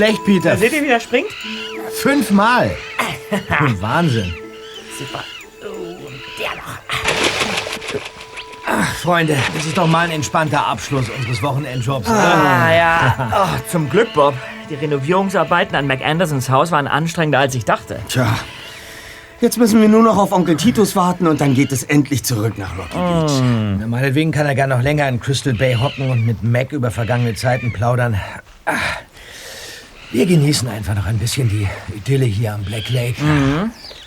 schlecht, Peter. Seht ihr, wie der springt? Fünfmal. Wahnsinn. Super. Oh, und der noch. Ach, Freunde, das ist doch mal ein entspannter Abschluss unseres Wochenendjobs. Ah, ja. Oh, zum Glück, Bob. Die Renovierungsarbeiten an McAndersons Haus waren anstrengender, als ich dachte. Tja, jetzt müssen wir nur noch auf Onkel Titus warten und dann geht es endlich zurück nach Rocky Beach. Na, Meinetwegen kann er gar noch länger in Crystal Bay hocken und mit Mac über vergangene Zeiten plaudern. Ah, Wir genießen einfach noch ein bisschen die Idylle hier am Black Lake.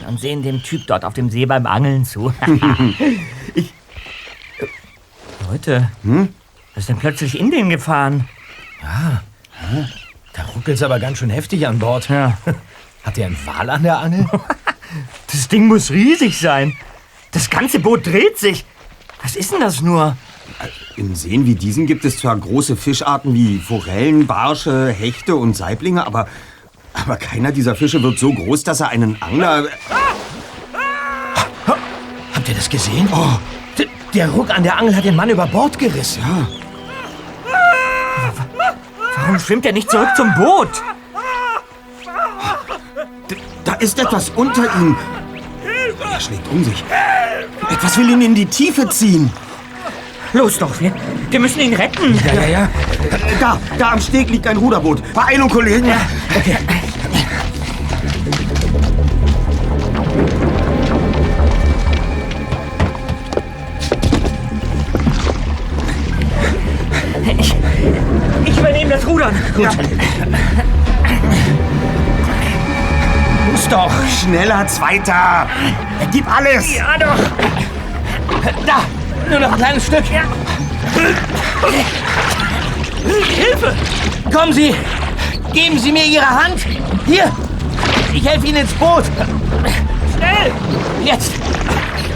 Und sehen dem Typ dort auf dem See beim Angeln zu. ich. Leute, was ist denn plötzlich in den gefahren? Da ruckelt's aber ganz schön heftig an Bord. Ja. Hat der einen Wal an der Angel? Das Ding muss riesig sein. Das ganze Boot dreht sich. Was ist denn das nur? In Seen wie diesen gibt es zwar große Fischarten wie Forellen, Barsche, Hechte und Saiblinge, aber, aber keiner dieser Fische wird so groß, dass er einen Angler... Habt ihr das gesehen? Oh, der Ruck an der Angel hat den Mann über Bord gerissen. Ja, Warum schwimmt er nicht zurück zum Boot? da ist etwas unter ihm. Er schlägt um sich. Etwas will ihn in die Tiefe ziehen. Los doch, wir, wir müssen ihn retten. Ja, ja, ja. Da, da am Steg liegt ein Ruderboot. Beeilung, Kollegen. Okay. Ich, ich übernehme das Rudern. Gut. Muss doch. Schneller, Zweiter. Gib alles. Ja, doch. Da, nur noch ein kleines Stück. Hilfe! Kommen Sie, geben Sie mir Ihre Hand. Hier, ich helfe Ihnen ins Boot. Schnell! Jetzt.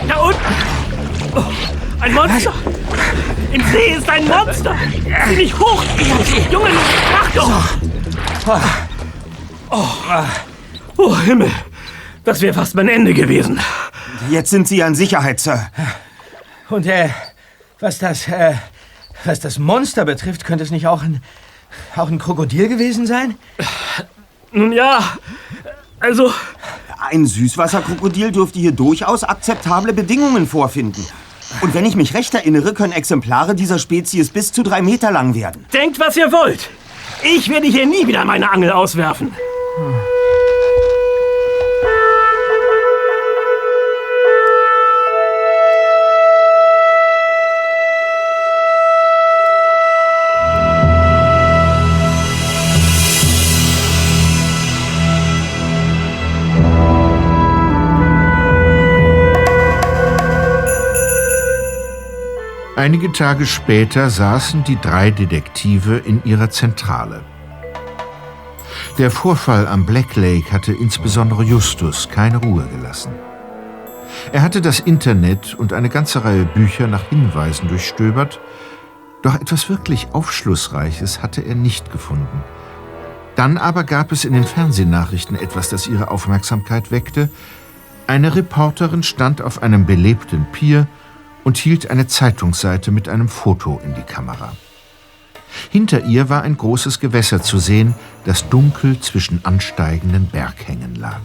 Da unten! Oh, ein Monster! Im See ist ein Monster! Sieh nicht hoch! Junge, mach doch! Oh Himmel, das wäre fast mein Ende gewesen. Jetzt sind Sie an Sicherheit, Sir. Und äh, was das, äh, was das Monster betrifft, könnte es nicht auch ein, auch ein Krokodil gewesen sein? Nun ja, also, Ein Süßwasserkrokodil dürfte hier durchaus akzeptable Bedingungen vorfinden. Und wenn ich mich recht erinnere, können Exemplare dieser Spezies bis zu drei Meter lang werden. denkt, was ihr wollt. Ich werde hier nie wieder meine Angel auswerfen. Einige Tage später saßen die drei Detektive in ihrer Zentrale. Der Vorfall am Black Lake hatte insbesondere Justus keine Ruhe gelassen. Er hatte das Internet und eine ganze Reihe Bücher nach Hinweisen durchstöbert, doch etwas wirklich Aufschlussreiches hatte er nicht gefunden. Dann aber gab es in den Fernsehnachrichten etwas, das ihre Aufmerksamkeit weckte. Eine Reporterin stand auf einem belebten Pier und hielt eine Zeitungsseite mit einem Foto in die Kamera. Hinter ihr war ein großes Gewässer zu sehen, das dunkel zwischen ansteigenden Berghängen lag.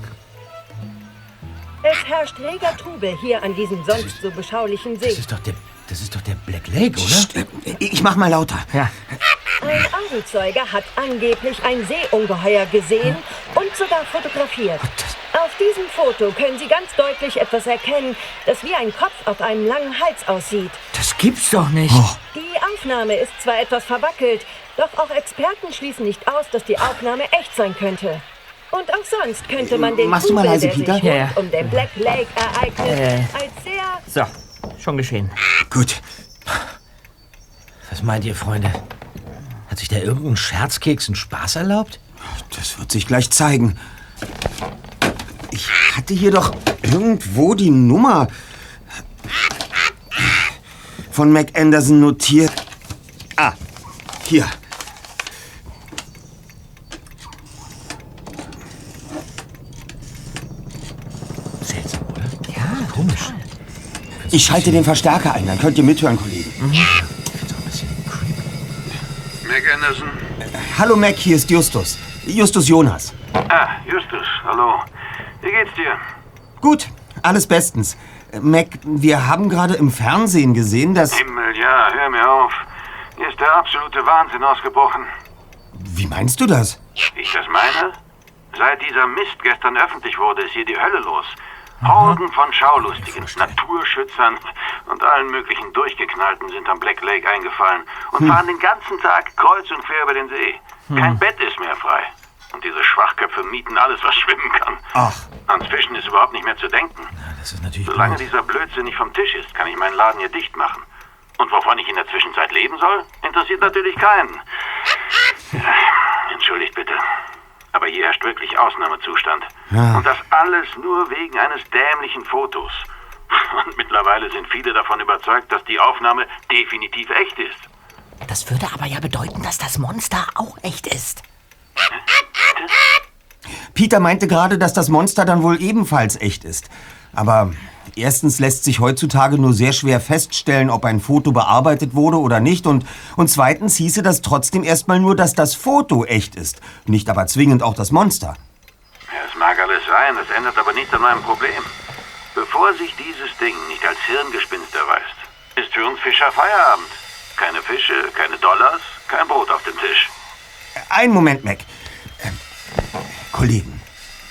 Es herrscht reger Trubel hier an diesem sonst so beschaulichen See. Das ist doch der, das ist doch der Black Lake, oder? Ich mach mal lauter. Ja. Ein Augenzeuge hat angeblich ein Seeungeheuer gesehen und sogar fotografiert. Auf diesem Foto können Sie ganz deutlich etwas erkennen, das wie ein Kopf auf einem langen Hals aussieht. Das gibt's doch nicht. Die Aufnahme ist zwar etwas verwackelt, doch auch Experten schließen nicht aus, dass die Aufnahme echt sein könnte. Und auch sonst könnte man den Machst du mal Trubel, leise, der sich Peter? rund Ja, ja. um den Black Lake ereignet, Äh. als sehr So, schon geschehen. Gut. Was meint ihr, Freunde? Hat sich da irgendein Scherzkeks einen Spaß erlaubt? Das wird sich gleich zeigen. Ich hatte hier doch irgendwo die Nummer von Mac Anderson notiert. Ah, hier. Seltsam, oder? Ja, komisch. Ich schalte den Verstärker ein, dann könnt ihr mithören, Kollegen. Ich find's auch ein bisschen creepy. Mac Anderson, Hallo Mac, hier ist Justus. Justus Jonas. Ah, Justus, hallo. Wie geht's dir? Gut, alles bestens. Äh, Mac, wir haben gerade im Fernsehen gesehen, dass... Himmel, ja, hör mir auf. Hier ist der absolute Wahnsinn ausgebrochen. Wie meinst du das? Wie ich das meine? Seit dieser Mist gestern öffentlich wurde, ist hier die Hölle los. Horden von Schaulustigen, Naturschützern und allen möglichen Durchgeknallten sind am Black Lake eingefallen und fahren den ganzen Tag kreuz und quer über den See. Kein Bett ist mehr frei. Und diese Schwachköpfe mieten alles, was schwimmen kann. Ach. Ans Fischen ist überhaupt nicht mehr zu denken. Das ist natürlich Solange blöd. dieser Blödsinn nicht vom Tisch ist, kann ich meinen Laden hier dicht machen. Und wovon ich in der Zwischenzeit leben soll, interessiert natürlich keinen. Ja, Entschuldigt bitte. Aber hier herrscht wirklich Ausnahmezustand. Und das alles nur wegen eines dämlichen Fotos. Und mittlerweile sind viele davon überzeugt, dass die Aufnahme definitiv echt ist. Das würde aber ja bedeuten, dass das Monster auch echt ist. Peter meinte gerade, dass das Monster dann wohl ebenfalls echt ist. Aber erstens lässt sich heutzutage nur sehr schwer feststellen, ob ein Foto bearbeitet wurde oder nicht. Und, und zweitens hieße das trotzdem erstmal nur, dass das Foto echt ist. Nicht aber zwingend auch das Monster. Es mag alles sein, das ändert aber nichts an meinem Problem. Bevor sich dieses Ding nicht als Hirngespinst erweist, ist für uns Fischer Feierabend. Keine Fische, keine Dollars, kein Brot auf dem Tisch. Einen Moment, Mac. Ähm, Kollegen,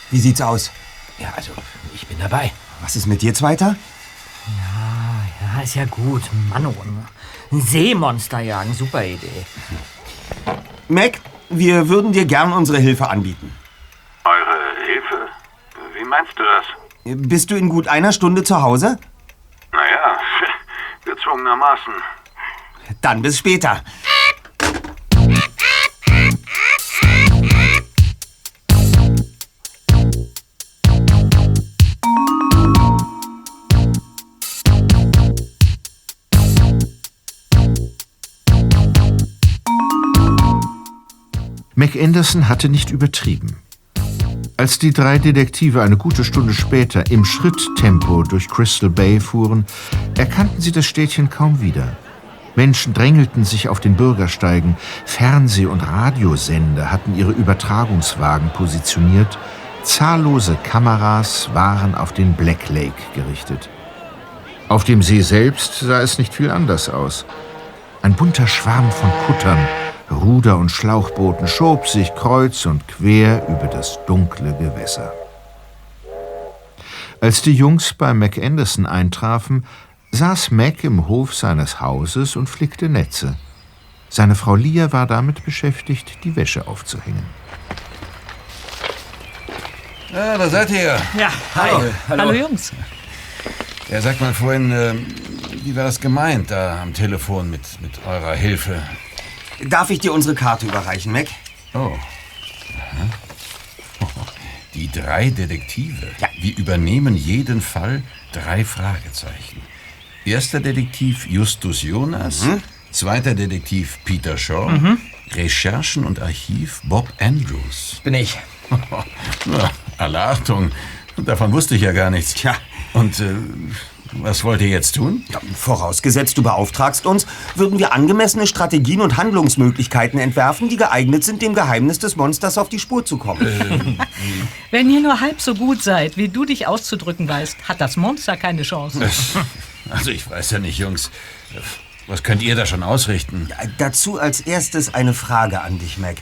wie sieht's aus? Ja, also, ich bin dabei. Was ist mit dir, Zweiter? Ja, ist ja gut. Mann, oh, ein Seemonster jagen, super Idee. Mac, wir würden dir gern unsere Hilfe anbieten. Eure Hilfe? Wie meinst du das? Bist du in gut einer Stunde zu Hause? Naja, gezwungenermaßen. Dann bis später. Mac Anderson hatte nicht übertrieben. Als die drei Detektive eine gute Stunde später im Schritttempo durch Crystal Bay fuhren, erkannten sie das Städtchen kaum wieder. Menschen drängelten sich auf den Bürgersteigen, Fernseh- und Radiosender hatten ihre Übertragungswagen positioniert, zahllose Kameras waren auf den Black Lake gerichtet. Auf dem See selbst sah es nicht viel anders aus. Ein bunter Schwarm von Kuttern, Ruder- und Schlauchbooten schob sich kreuz und quer über das dunkle Gewässer. Als die Jungs bei Mac Anderson eintrafen, saß Mac im Hof seines Hauses und flickte Netze. Seine Frau Lia war damit beschäftigt, die Wäsche aufzuhängen. Ja, da seid ihr. Ja, Hallo, hallo. Hallo Jungs. Ja, sagt mal vorhin, ähm, wie war das gemeint da am Telefon mit, mit eurer Hilfe? Darf ich dir unsere Karte überreichen, Mac? Oh. Aha. Die drei Detektive. Wir übernehmen jeden Fall drei Fragezeichen. Erster Detektiv Justus Jonas. Zweiter Detektiv Peter Shaw. Recherchen und Archiv Bob Andrews. Bin ich. Na, alle Achtung. Davon wusste ich ja gar nichts. Tja. Und äh, was wollt ihr jetzt tun? Ja, vorausgesetzt, du beauftragst uns, würden wir angemessene Strategien und Handlungsmöglichkeiten entwerfen, die geeignet sind, dem Geheimnis des Monsters auf die Spur zu kommen. Wenn ihr nur halb so gut seid, wie du dich auszudrücken weißt, hat das Monster keine Chance. Also ich weiß ja nicht, Jungs. Was könnt ihr da schon ausrichten? Äh, Dazu als erstes eine Frage an dich, Mac.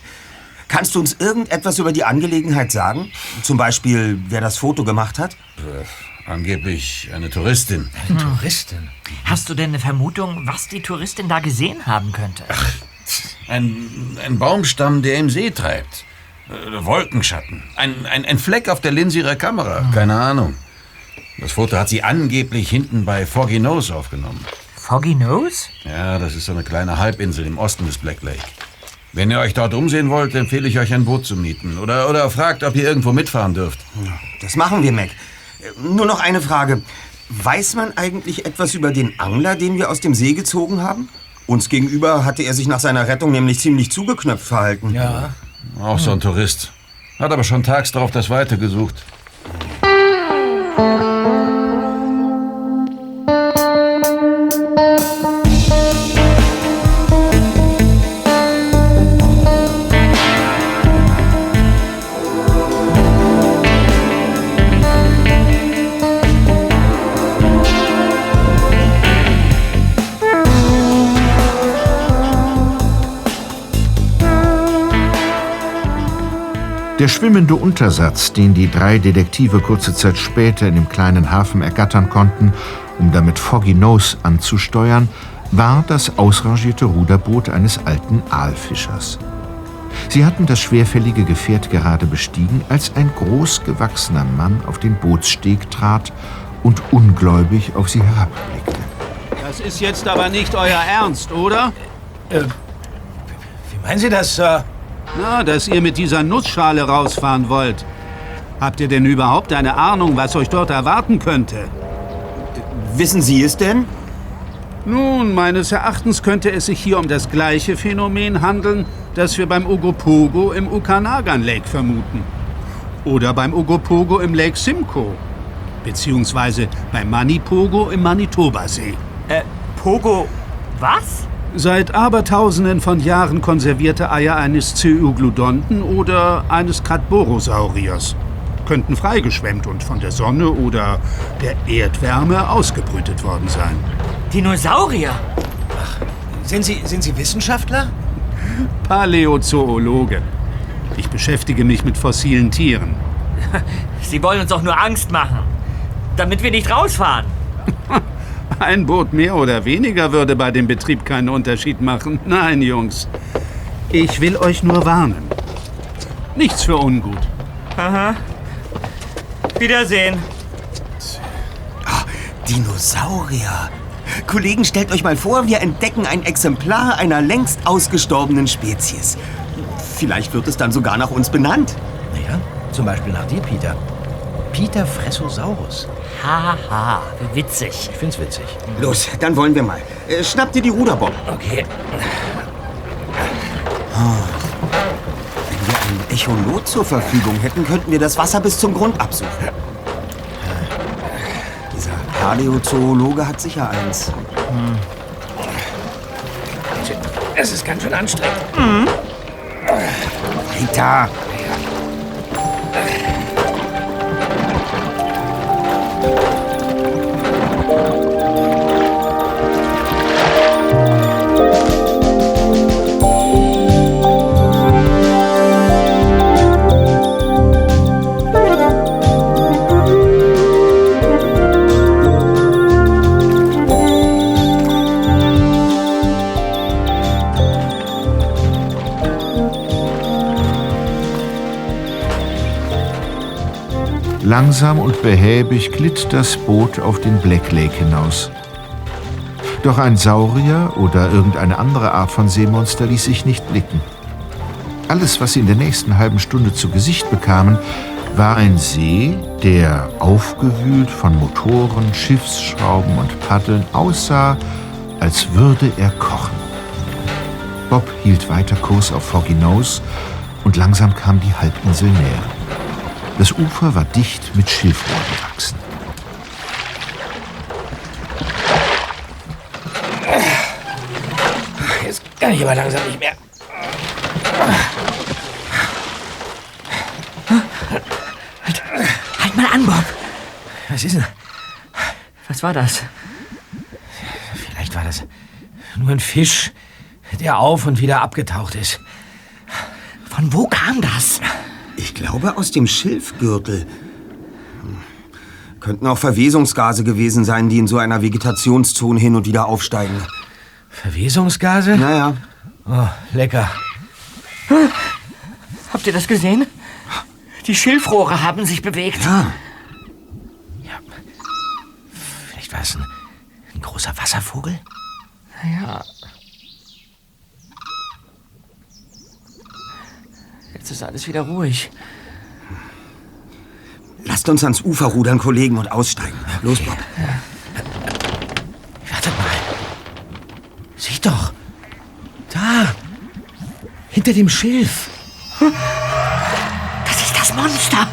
Kannst du uns irgendetwas über die Angelegenheit sagen? Zum Beispiel, wer das Foto gemacht hat? Äh, angeblich eine Touristin. Touristin. Hast du denn eine Vermutung, was die Touristin da gesehen haben könnte? Ein, ein Baumstamm, der im See treibt. Äh, Wolkenschatten. Ein, ein, ein Fleck auf der Linse ihrer Kamera. Keine Ahnung. Das Foto hat sie angeblich hinten bei Foggy Nose aufgenommen. Foggy Nose? Ja, das ist so eine kleine Halbinsel im Osten des Black Lake. Wenn ihr euch dort umsehen wollt, empfehle ich euch ein Boot zu mieten. Oder, oder fragt, ob ihr irgendwo mitfahren dürft. Das machen wir, Mac. Nur noch eine Frage. Weiß man eigentlich etwas über den Angler, den wir aus dem See gezogen haben? Uns gegenüber hatte er sich nach seiner Rettung nämlich ziemlich zugeknöpft verhalten. Ja. Auch so ein Tourist. Hat aber schon tags darauf das Weite gesucht. schwimmende Untersatz, den die drei Detektive kurze Zeit später in dem kleinen Hafen ergattern konnten, um damit Foggy Nose anzusteuern, war das ausrangierte Ruderboot eines alten Aalfischers. Sie hatten das schwerfällige Gefährt gerade bestiegen, als ein großgewachsener Mann auf den Bootssteg trat und ungläubig auf sie herabblickte. Das ist jetzt aber nicht euer Ernst, oder? Äh, wie meinen Sie das, Sir? Na, dass ihr mit dieser Nussschale rausfahren wollt. Habt ihr denn überhaupt eine Ahnung, was euch dort erwarten könnte? Wissen Sie es denn? Nun, meines Erachtens könnte es sich hier um das gleiche Phänomen handeln, das wir beim Ogopogo im Okanagan Lake vermuten. Oder beim Ogopogo im Lake Simcoe. Beziehungsweise beim Manipogo im Manitoba-See. Äh, Pogo. Was? Seit Abertausenden von Jahren konservierte Eier eines Zeuglodonten oder eines Katborosauriers könnten freigeschwemmt und von der Sonne oder der Erdwärme ausgebrütet worden sein. Dinosaurier? Ach, sind Sie, sind Sie Wissenschaftler? Paläozoologe. Ich beschäftige mich mit fossilen Tieren. Sie wollen uns doch nur Angst machen, damit wir nicht rausfahren. Ein Boot mehr oder weniger würde bei dem Betrieb keinen Unterschied machen. Nein, Jungs. Ich will euch nur warnen. Nichts für ungut. Aha. Wiedersehen. Ah, Dinosaurier. Kollegen, stellt euch mal vor, wir entdecken ein Exemplar einer längst ausgestorbenen Spezies. Vielleicht wird es dann sogar nach uns benannt. Naja, zum Beispiel nach dir, Peter. Peter Fressosaurus. Haha, ha, witzig. Ich find's witzig. Los, dann wollen wir mal. Äh, schnapp dir die Ruderbob. Okay. Oh. Wenn wir ein Echolot zur Verfügung hätten, könnten wir das Wasser bis zum Grund absuchen. Dieser Paläozoologe hat sicher eins. Hm. Es ist ganz schön anstrengend. Mhm. Rita! Langsam und behäbig glitt das Boot auf den Black Lake hinaus. Doch ein Saurier oder irgendeine andere Art von Seemonster ließ sich nicht blicken. Alles, was sie in der nächsten halben Stunde zu Gesicht bekamen, war ein See, der aufgewühlt von Motoren, Schiffsschrauben und Paddeln aussah, als würde er kochen. Bob hielt weiter Kurs auf Foggy Nose und langsam kam die Halbinsel näher. Das Ufer war dicht mit Schilfrohr bewachsen. Jetzt kann ich aber langsam nicht mehr. Halt, halt mal an, Bob. Was ist denn? Was war das? Vielleicht war das nur ein Fisch, der auf und wieder abgetaucht ist. Von wo kam das? Ich glaube aus dem Schilfgürtel. Könnten auch Verwesungsgase gewesen sein, die in so einer Vegetationszone hin und wieder aufsteigen. Verwesungsgase? Naja. Oh, lecker. Habt ihr das gesehen? Die Schilfrohre haben sich bewegt. Ja. ja. Vielleicht war es ein, ein großer Wasservogel? Ja. Jetzt ist alles wieder ruhig. Lasst uns ans Ufer rudern, Kollegen, und aussteigen. Los, Bob. Wartet mal. Sieh doch. Da. Hinter dem Schilf. Das ist das Monster.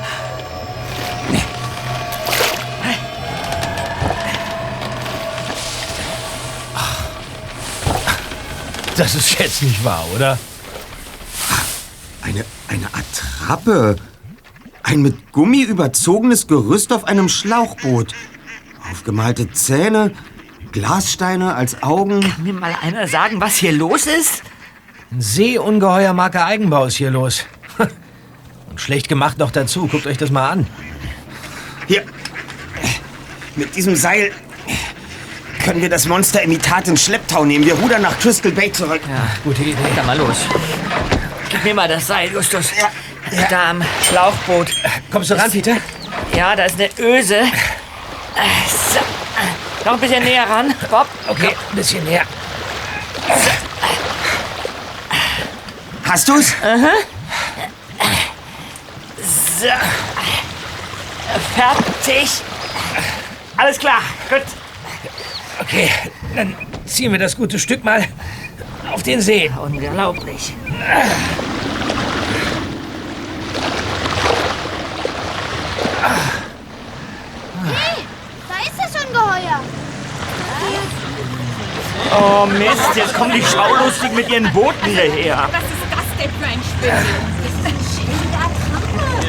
Das ist jetzt nicht wahr, oder? Eine, eine Attrappe. Ein mit Gummi überzogenes Gerüst auf einem Schlauchboot. Aufgemalte Zähne, Glassteine als Augen. Kann mir mal einer sagen, was hier los ist? Ein Seeungeheuer Marke Eigenbau ist hier los. Und schlecht gemacht noch dazu. Guckt euch das mal an. Hier. Mit diesem Seil können wir das Monster-Imitat in Schlepptau nehmen. Wir rudern nach Crystal Bay zurück. Ja, Gute Idee. dann mal los. Gib mir mal das Seil, Justus. Ja. Da am Schlauchboot. Kommst du ran, Peter? Ja, da ist eine Öse. So. Noch ein bisschen näher ran, Bob. Okay, ein bisschen näher. Hast du's? So. Fertig. Alles klar, gut. Okay, dann ziehen wir das gute Stück mal auf den See. Unglaublich. Da ist das Ungeheuer. Oh Mist, jetzt kommen die Schaulustigen mit ihren Booten hierher. Was ist das denn für ein Spinnen?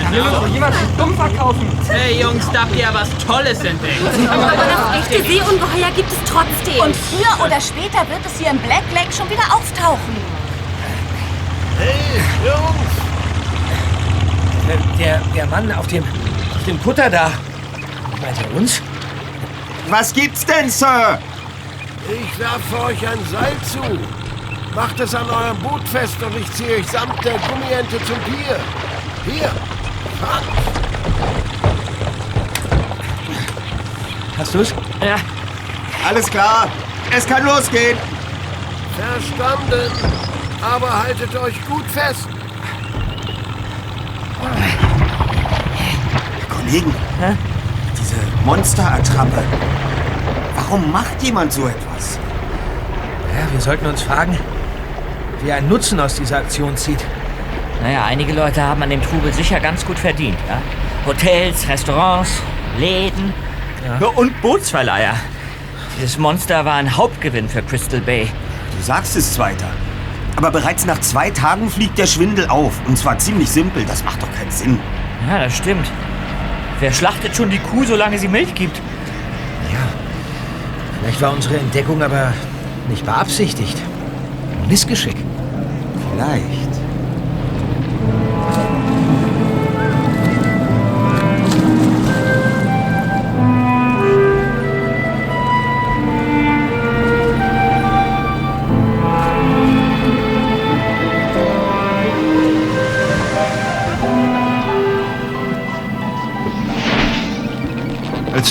Hier wird doch jemand dumm verkaufen. Hey Jungs, da habt ihr ja was Tolles entdeckt. Aber das echte Seeungeheuer gibt es trotzdem. Und früher oder später wird es hier im Black Lake schon wieder auftauchen. Hey, Jungs! Der, der Mann auf dem, auf dem Kutter da. Meint er uns? Was gibt's denn, Sir? Ich werfe euch ein Seil zu. Macht es an eurem Boot fest und ich ziehe euch samt der Gummiente zum Pier. Hier, fangt. Hast du's? Ja. Alles klar. Es kann losgehen. Verstanden. Aber haltet euch gut fest. Kollegen, diese Monsterattrappe. Warum macht jemand so etwas? Ja, wir sollten uns fragen, wer einen Nutzen aus dieser Aktion zieht. Naja, einige Leute haben an dem Trubel sicher ganz gut verdient. Ja? Hotels, Restaurants, Läden Ja. und Bootsverleiher. Dieses Monster war ein Hauptgewinn für Crystal Bay. Du sagst es, Zweiter. Aber bereits nach zwei Tagen fliegt der Schwindel auf. Und zwar ziemlich simpel. Das macht doch keinen Sinn. Ja, das stimmt. Wer schlachtet schon die Kuh, solange sie Milch gibt? Vielleicht war unsere Entdeckung aber nicht beabsichtigt. Missgeschick. Vielleicht.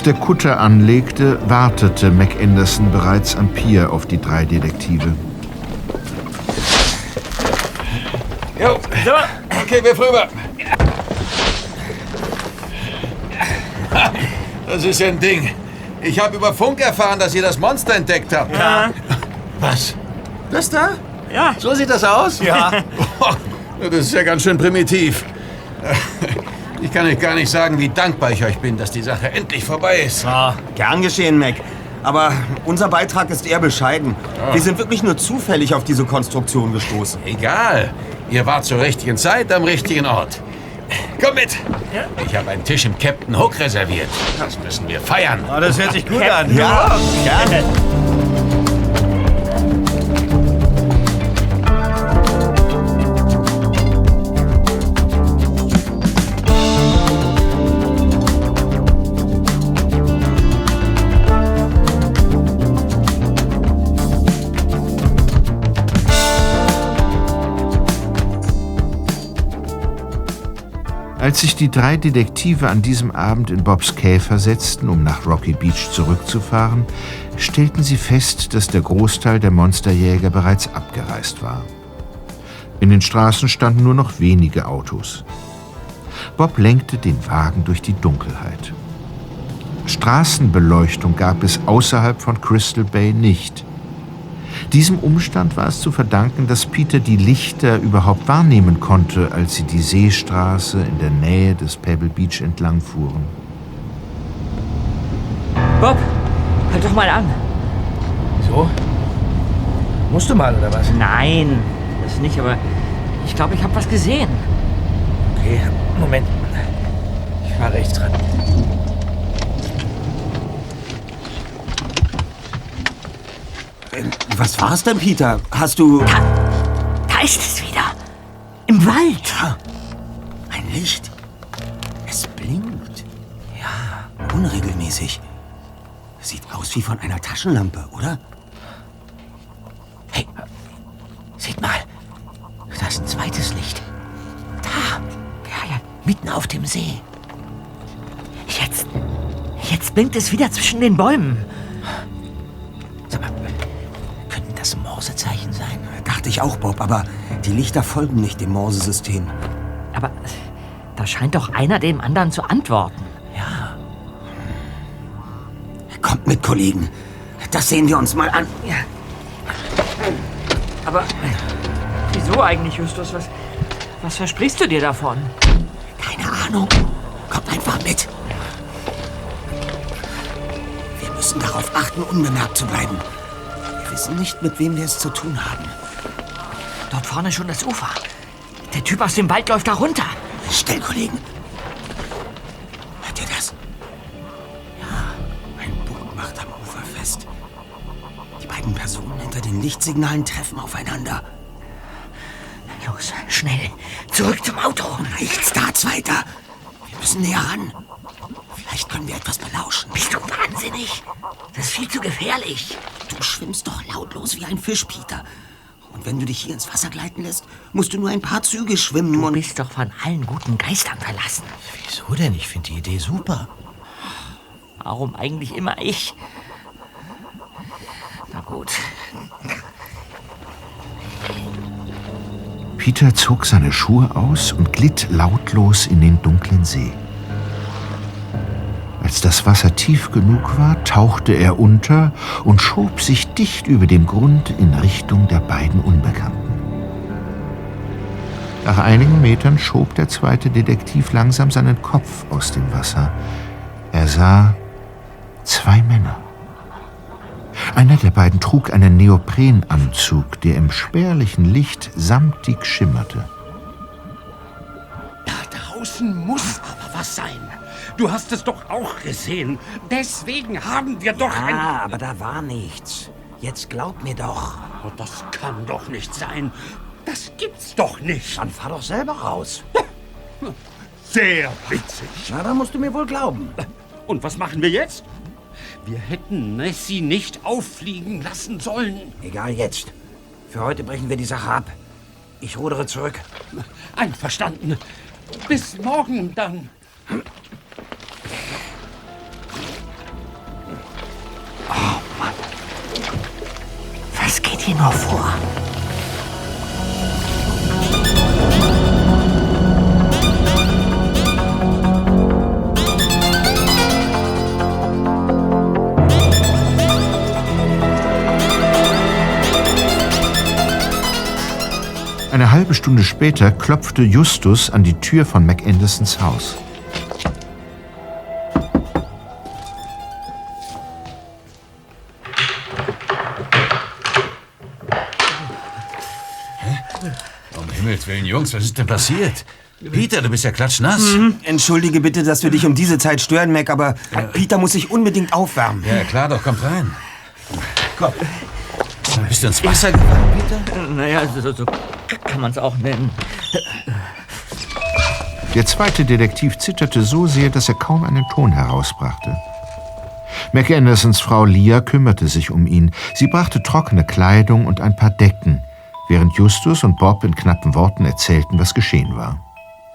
Der Kutter anlegte, wartete Mac Anderson bereits am Pier auf die drei Detektive. Jo, okay, wir rüber. Das ist ja ein Ding. Ich habe über Funk erfahren, dass ihr das Monster entdeckt habt. Ja. Was? Das da? Ja. So sieht das aus? Ja. Das ist ja ganz schön primitiv. Ich kann euch gar nicht sagen, wie dankbar ich euch bin, dass die Sache endlich vorbei ist. Gern geschehen, Mac. Aber unser Beitrag ist eher bescheiden. Wir sind wirklich nur zufällig auf diese Konstruktion gestoßen. Egal. Ihr wart zur richtigen Zeit am richtigen Ort. Komm mit. Ich habe einen Tisch im Captain Hook reserviert. Das müssen wir feiern. Oh, das hört sich gut an. Ja, gerne. Als sich die drei Detektive an diesem Abend in Bobs Käfer setzten, um nach Rocky Beach zurückzufahren, stellten sie fest, dass der Großteil der Monsterjäger bereits abgereist war. In den Straßen standen nur noch wenige Autos. Bob lenkte den Wagen durch die Dunkelheit. Straßenbeleuchtung gab es außerhalb von Crystal Bay nicht. Diesem Umstand war es zu verdanken, dass Peter die Lichter überhaupt wahrnehmen konnte, als sie die Seestraße in der Nähe des Pebble Beach entlang fuhren. Bob, halt doch mal an. So? Musst du mal, oder was? Nein, das nicht, aber ich glaube, ich habe was gesehen. Okay, Moment. Ich fahr rechts ran. Was war's denn, Peter? Hast du... Da ist es wieder. Im Wald. Ein Licht. Es blinkt. Ja, unregelmäßig. Sieht aus wie von einer Taschenlampe, oder? Hey, seht mal. Da ist ein zweites Licht. Da. Ja, ja, mitten auf dem See. Jetzt. Jetzt blinkt es wieder zwischen den Bäumen. Dachte ich auch, Bob, aber die Lichter folgen nicht dem Morsesystem. Aber da scheint doch einer dem anderen zu antworten. Ja. Kommt mit, Kollegen. Das sehen wir uns mal an. Ja. Aber wieso eigentlich, Justus? Was, was versprichst du dir davon? Keine Ahnung. Kommt einfach mit. Wir müssen darauf achten, unbemerkt zu bleiben. Wir wissen nicht, mit wem wir es zu tun haben. Dort vorne schon das Ufer. Der Typ aus dem Wald läuft da runter. Schnell, Kollegen. Hört ihr das? Ja, ein Boot macht am Ufer fest. Die beiden Personen hinter den Lichtsignalen treffen aufeinander. Los, schnell. Zurück zum Auto. Nichts da, Zweiter. Wir müssen näher ran. Vielleicht können wir etwas belauschen. Bist du wahnsinnig? Das ist viel zu gefährlich. Du schwimmst doch lautlos wie ein Fisch, Peter. Wenn du dich hier ins Wasser gleiten lässt, musst du nur ein paar Züge schwimmen Du und... bist doch von allen guten Geistern verlassen. Wieso denn? Ich finde die Idee super. Warum eigentlich immer ich? Na gut. Peter zog seine Schuhe aus und glitt lautlos in den dunklen See. Als das Wasser tief genug war, tauchte er unter und schob sich dicht über dem Grund in Richtung der beiden Unbekannten. Nach einigen Metern schob der zweite Detektiv langsam seinen Kopf aus dem Wasser. Er sah zwei Männer. Einer der beiden trug einen Neoprenanzug, der im spärlichen Licht samtig schimmerte. Draußen muss aber was sein. Du hast es doch auch gesehen. Deswegen haben wir doch ein... Ah, aber da war nichts. Jetzt glaub mir doch. Oh, das kann doch nicht sein. Das gibt's doch nicht. Dann fahr doch selber raus. Sehr witzig. Na, da musst du mir wohl glauben. Und was machen wir jetzt? Wir hätten Nessie nicht auffliegen lassen sollen. Egal jetzt. Für heute brechen wir die Sache ab. Ich rudere zurück. Einverstanden. Bis morgen dann. Nur vor? Eine halbe Stunde später klopfte Justus an die Tür von McAndersons Haus. Willen, Jungs, was ist denn passiert? Peter, du bist ja klatschnass. Mhm. Entschuldige bitte, dass wir dich um diese Zeit stören, Mac, aber Peter muss sich unbedingt aufwärmen. Ja, klar doch, kommt rein. Komm. Bist du ins Wasser gefallen, Peter? Naja, so, so kann man es auch nennen. Der zweite Detektiv zitterte so sehr, dass er kaum einen Ton herausbrachte. McAndersons Frau Lia kümmerte sich um ihn. Sie brachte trockene Kleidung und ein paar Decken, während Justus und Bob in knappen Worten erzählten, was geschehen war.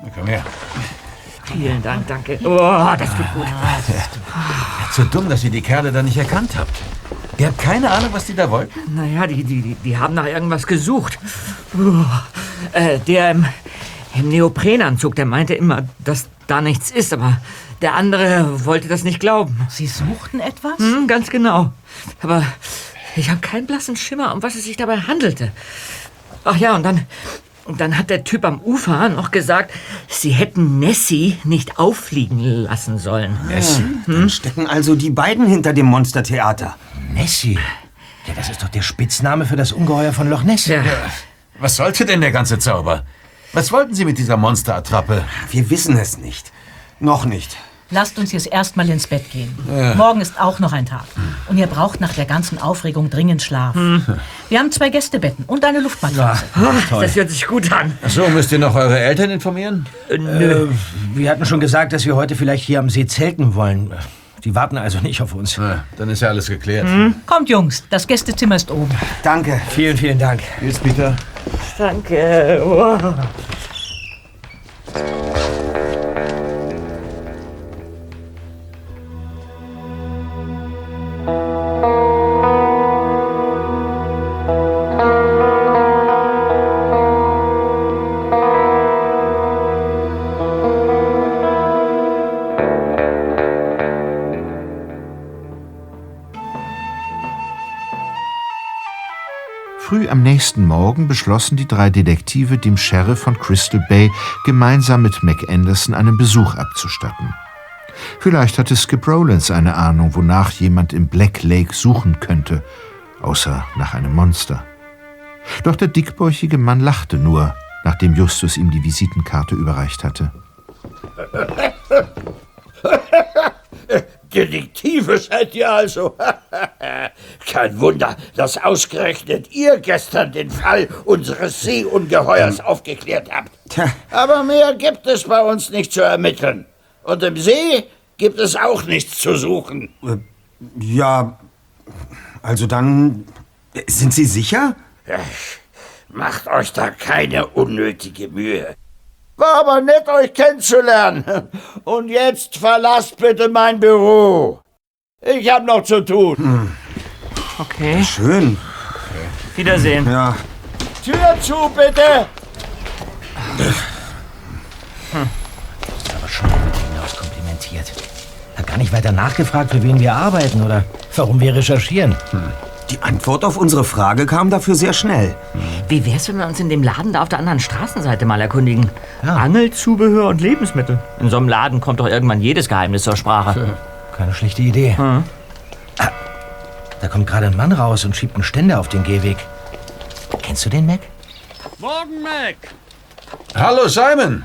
Na, komm her. Vielen Dank, danke. Oh, das tut gut. So dumm, dass ihr die Kerle da nicht erkannt habt. Ihr habt keine Ahnung, was die da wollten? Naja, die, die, die, die haben nach irgendwas gesucht. Puh. Äh, der im, im Neoprenanzug, der meinte immer, dass da nichts ist, aber der andere wollte das nicht glauben. Sie suchten etwas? Hm, ganz genau. Aber ich habe keinen blassen Schimmer, um was es sich dabei handelte. Ach ja, und dann, und dann hat der Typ am Ufer noch gesagt, sie hätten Nessie nicht auffliegen lassen sollen. Nessie? Dann stecken also die beiden hinter dem Monstertheater. Nessie? Ja, das ist doch der Spitzname für das Ungeheuer von Loch Ness. Ja. Was sollte denn der ganze Zauber? Was wollten Sie mit dieser Monsterattrappe? Wir wissen es nicht. Noch nicht. Lasst uns jetzt erstmal ins Bett gehen. Ja. Morgen ist auch noch ein Tag. Und ihr braucht nach der ganzen Aufregung dringend Schlaf. Wir haben zwei Gästebetten und eine Luftmatratze. Das hört sich gut an. Ach so, müsst ihr noch eure Eltern informieren? Nö. Äh, wir hatten schon gesagt, dass wir heute vielleicht hier am See zelten wollen. Die warten also nicht auf uns. dann ist ja alles geklärt. Kommt, Jungs, das Gästezimmer ist oben. Danke. Vielen, vielen Dank. Jetzt, Peter. Danke. Wow. Morgen beschlossen die drei Detektive, dem Sheriff von Crystal Bay gemeinsam mit Mac Anderson einen Besuch abzustatten. Vielleicht hatte Skip Rowlands eine Ahnung, wonach jemand im Black Lake suchen könnte, außer nach einem Monster. Doch der dickbäuchige Mann lachte nur, nachdem Justus ihm die Visitenkarte überreicht hatte. Detektive seid ihr also. Kein Wunder, dass ausgerechnet ihr gestern den Fall unseres Seeungeheuers aufgeklärt habt. Aber mehr gibt es bei uns nicht zu ermitteln. Und im See gibt es auch nichts zu suchen. Äh, Ja, also dann. Sind Sie sicher? Macht euch da keine unnötige Mühe. War aber nett, euch kennenzulernen. Und jetzt verlasst bitte mein Büro. Ich hab noch zu tun. Okay. Schön. Wiedersehen. Ja. Tür zu, bitte. Aber schon mit hinaus komplimentiert. Hat gar nicht weiter nachgefragt, für wen wir arbeiten oder warum wir recherchieren. Die Antwort auf unsere Frage kam dafür sehr schnell. Wie wär's, wenn wir uns in dem Laden da auf der anderen Straßenseite mal erkundigen? Angelzubehör und Lebensmittel. In so einem Laden kommt doch irgendwann jedes Geheimnis zur Sprache. Keine schlechte Idee. Ah, Da kommt gerade ein Mann raus und schiebt einen Ständer auf den Gehweg. Kennst du den, Mac? Morgen, Mac. Hallo, Simon.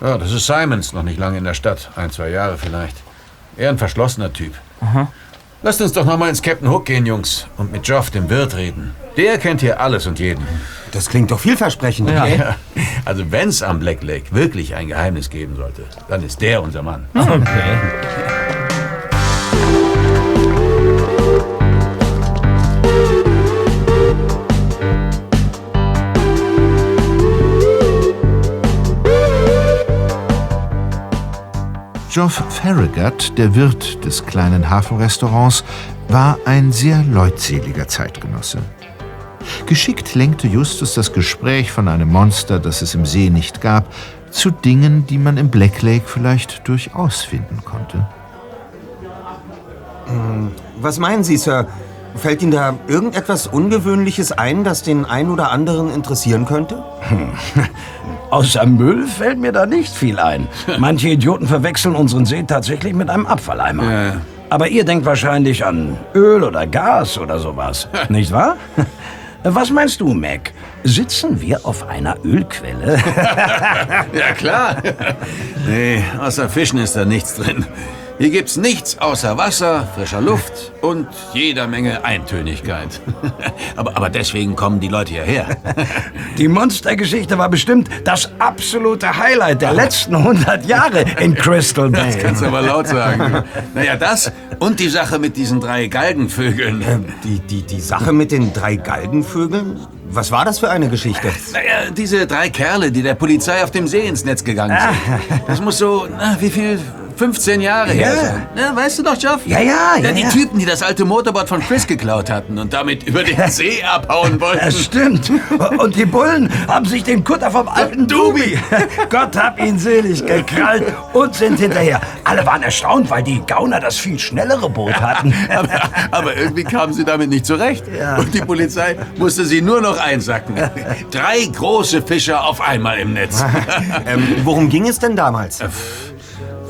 Ja, das ist Simons, noch nicht lange in der Stadt. Ein, zwei Jahre vielleicht. Eher ein verschlossener Typ. Lasst uns doch noch mal ins Captain Hook gehen, Jungs. Und mit Joff, dem Wirt, reden. Der kennt hier alles und jeden. Das klingt doch vielversprechend. Ja. Also wenn's am Black Lake wirklich ein Geheimnis geben sollte, dann ist der unser Mann. Okay. Geoff Farragut, der Wirt des kleinen Hafenrestaurants, war ein sehr leutseliger Zeitgenosse. Geschickt lenkte Justus das Gespräch von einem Monster, das es im See nicht gab, zu Dingen, die man im Black Lake vielleicht durchaus finden konnte. Hm, Was meinen Sie, Sir? Fällt Ihnen da irgendetwas Ungewöhnliches ein, das den einen oder anderen interessieren könnte? Außer Müll fällt mir da nicht viel ein. Manche Idioten verwechseln unseren See tatsächlich mit einem Abfalleimer. Aber ihr denkt wahrscheinlich an Öl oder Gas oder sowas, nicht wahr? Was meinst du, Mac? Sitzen wir auf einer Ölquelle? ja, klar. Nee, außer Fischen ist da nichts drin. Hier gibt's nichts außer Wasser, frischer Luft und jeder Menge Eintönigkeit. aber, aber deswegen kommen die Leute hierher. Die Monstergeschichte war bestimmt das absolute Highlight der letzten 100 Jahre in Crystal Bay. Das kannst du aber laut sagen. Naja, das und die Sache mit diesen drei Galgenvögeln. Äh, die, die, die Sache mit den drei Galgenvögeln? Was war das für eine Geschichte? Naja, diese drei Kerle, die der Polizei auf dem See ins Netz gegangen sind. Das muss so, na, wie viel? 15 Jahre her Ja. sein. Ja, weißt du noch, Jeff? Ja, ja, ja, Die ja. Typen, die das alte Motorboot von Chris geklaut hatten und damit über den See abhauen wollten. Das stimmt. Und die Bullen haben sich den Kutter vom alten Dubi, Gott hab ihn selig, gekrallt und sind hinterher. Alle waren erstaunt, weil die Gauner das viel schnellere Boot hatten. Aber, aber irgendwie kamen sie damit nicht zurecht. Und die Polizei musste sie nur noch einsacken. Drei große Fischer auf einmal im Netz. ähm, worum ging es denn damals?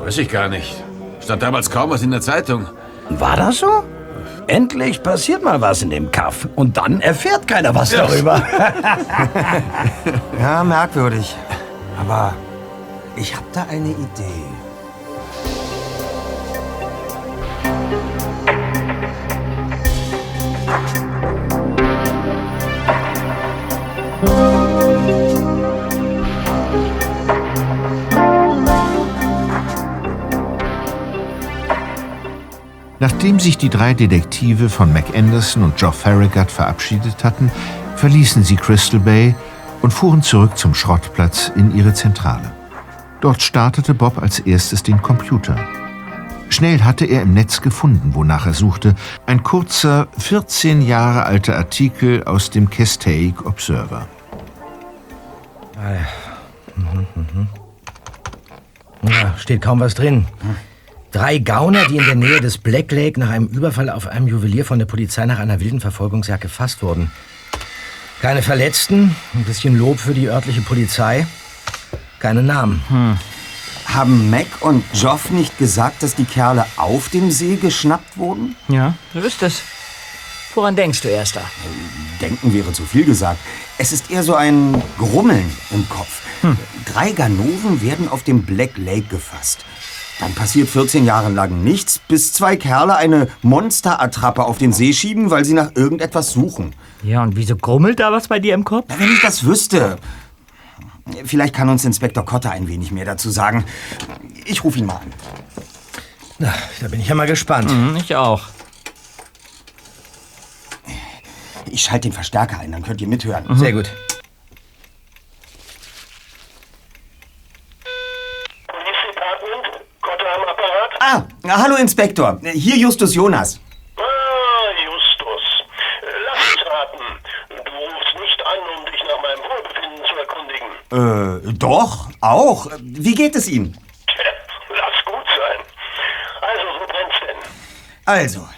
Weiß ich gar nicht. Stand damals kaum was in der Zeitung. War das so? Endlich passiert mal was in dem Kaff. Und dann erfährt keiner was Ja. darüber. Ja, merkwürdig. Aber ich habe da eine Idee. Nachdem sich die drei Detektive von Mac Anderson und Geoff Farragut verabschiedet hatten, verließen sie Crystal Bay und fuhren zurück zum Schrottplatz in ihre Zentrale. Dort startete Bob als erstes den Computer. Schnell hatte er im Netz gefunden, wonach er suchte, ein kurzer, 14 Jahre alter Artikel aus dem Castaic Observer. Ah, ja. Mhm, mhm. Ja, steht kaum was drin. Drei Gauner, die in der Nähe des Black Lake nach einem Überfall auf einem Juwelier von der Polizei nach einer wilden Verfolgungsjagd gefasst wurden. Keine Verletzten, ein bisschen Lob für die örtliche Polizei. Keine Namen. Hm. Haben Mac und Joff nicht gesagt, dass die Kerle auf dem See geschnappt wurden? Ja, so ist es. Woran denkst du, Erster? Denken wäre zu viel gesagt. Es ist eher so ein Grummeln im Kopf. Hm. Drei Ganoven werden auf dem Black Lake gefasst. Dann passiert 14 Jahre lang nichts, bis zwei Kerle eine Monsterattrappe auf den See schieben, weil sie nach irgendetwas suchen. Ja, und wieso grummelt da was bei dir im Kopf? Na, wenn ich das wüsste. Vielleicht kann uns Inspektor Kotter ein wenig mehr dazu sagen. Ich rufe ihn mal an. Na, da bin ich ja mal gespannt. Mhm, ich auch. Ich schalte den Verstärker ein, dann könnt ihr mithören. Sehr gut. Ah, hallo Inspektor. Hier Justus Jonas. Ah, Justus. Lass uns raten. Du rufst nicht an, um dich nach meinem Wohlbefinden zu erkundigen. Äh, doch, auch. Wie geht es Ihnen? Lass gut sein. Also, wo brennt's denn? Also,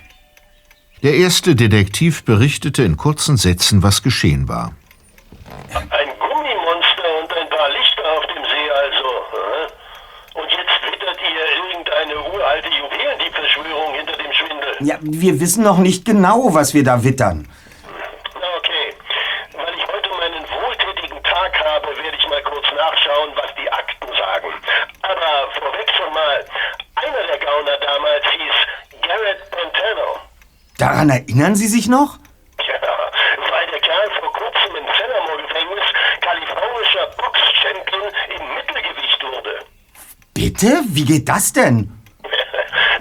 Der erste Detektiv berichtete in kurzen Sätzen, was geschehen war. Ein Gummimonster und ein paar Lichter auf dem See also. hä? Und jetzt wittert ihr irgendeine uralte Juwelendiebverschwörung hinter dem Schwindel. Ja, wir wissen noch nicht genau, was wir da wittern. Okay. Weil ich heute meinen wohltätigen Tag habe, werde ich mal kurz nachschauen, was die Akten sagen. Aber vorweg schon mal, einer der Gauner damals hieß Garrett Pantano. Daran erinnern Sie sich noch? Tja, weil der Kerl vor kurzem im Fennermore-Gefängnis kalifornischer Box-Champion im Mittelgewicht wurde. Bitte? Wie geht das denn?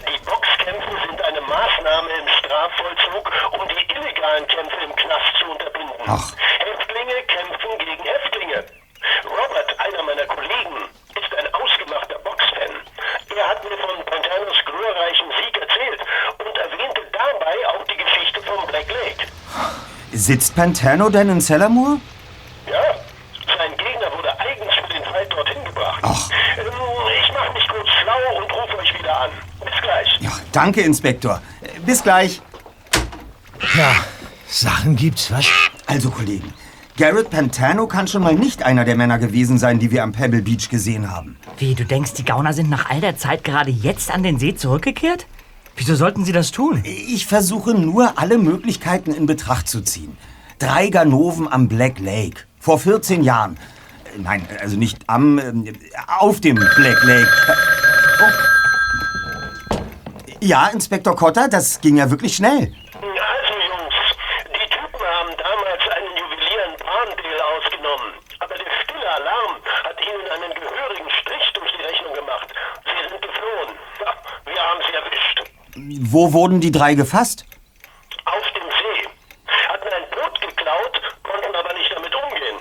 Die Boxkämpfe sind eine Maßnahme im Strafvollzug, um die illegalen Kämpfe im Knast zu unterbinden. Ach. Häftlinge kämpfen gegen Häftlinge. Robert, einer meiner Kollegen, ist ein ausgemachter Boxfan. Er hat mir von Pantanos glorreichen Sieg erzählt und erwähnte dabei auch die Geschichte vom Black Lake. Sitzt Pantano denn in Cellamore? Ja, sein Gegner wurde eigens für den Fight dorthin gebracht. Ach. Ähm, ich mache mich kurz schlau und rufe euch wieder an. Bis gleich. Ja, danke, Inspektor. Bis gleich. Ja, Sachen gibt's, was? Also, Kollegen, Garrett Pantano kann schon mal nicht einer der Männer gewesen sein, die wir am Pebble Beach gesehen haben. Wie, du denkst, die Gauner sind nach all der Zeit gerade jetzt an den See zurückgekehrt? Wieso sollten sie das tun? Ich versuche nur, alle Möglichkeiten in Betracht zu ziehen. Drei Ganoven am Black Lake. Vor 14 Jahren. Äh, Nein, also nicht am, ähm, auf dem Black Lake. Oh. Ja, Inspektor Cotter, das ging ja wirklich schnell. Also, Jungs, die Typen haben damals einen Juwelier in Palmdale ausgenommen. Aber der stille Alarm hat ihnen einen gehörigen Strich durch die Rechnung gemacht. Sie sind geflohen. Ja, wir haben sie erwischt. Wo wurden die drei gefasst? Auf dem See. Hatten ein Boot geklaut, konnten aber nicht damit umgehen.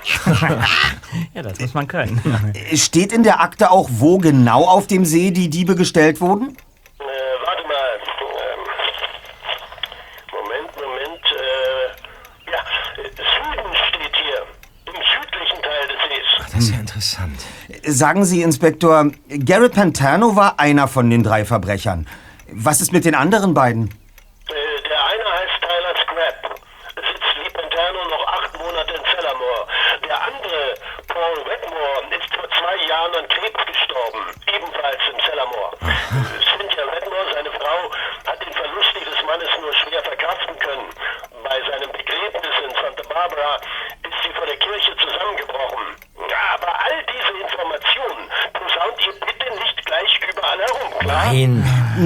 ja, das muss man können. Steht in der Akte auch, wo genau auf dem See die Diebe gestellt wurden? Äh, warte mal. Ähm, Moment, Moment. Äh, ja, Süden steht hier. Im südlichen Teil des Sees. Das ist ja interessant. Sagen Sie, Inspektor, Garrett Pantano war einer von den drei Verbrechern. Was ist mit den anderen beiden? Äh, der eine heißt Tyler Scrap. Sitzt wie Pantano noch acht Monate in Cellamore. Der andere, Paul Wedmore, ist vor zwei Jahren an Krebs gestorben. Ebenfalls in Cellamore. Cynthia Wedmore, seine Frau, hat den Verlust ihres Mannes nur schwer verkraften können. Bei seinem Begräbnis in Santa Barbara ist sie vor der Kirche zusammengebrochen. Aber all diese Informationen posaunt ihr bitte nicht gleich überall herum, klar? Nein.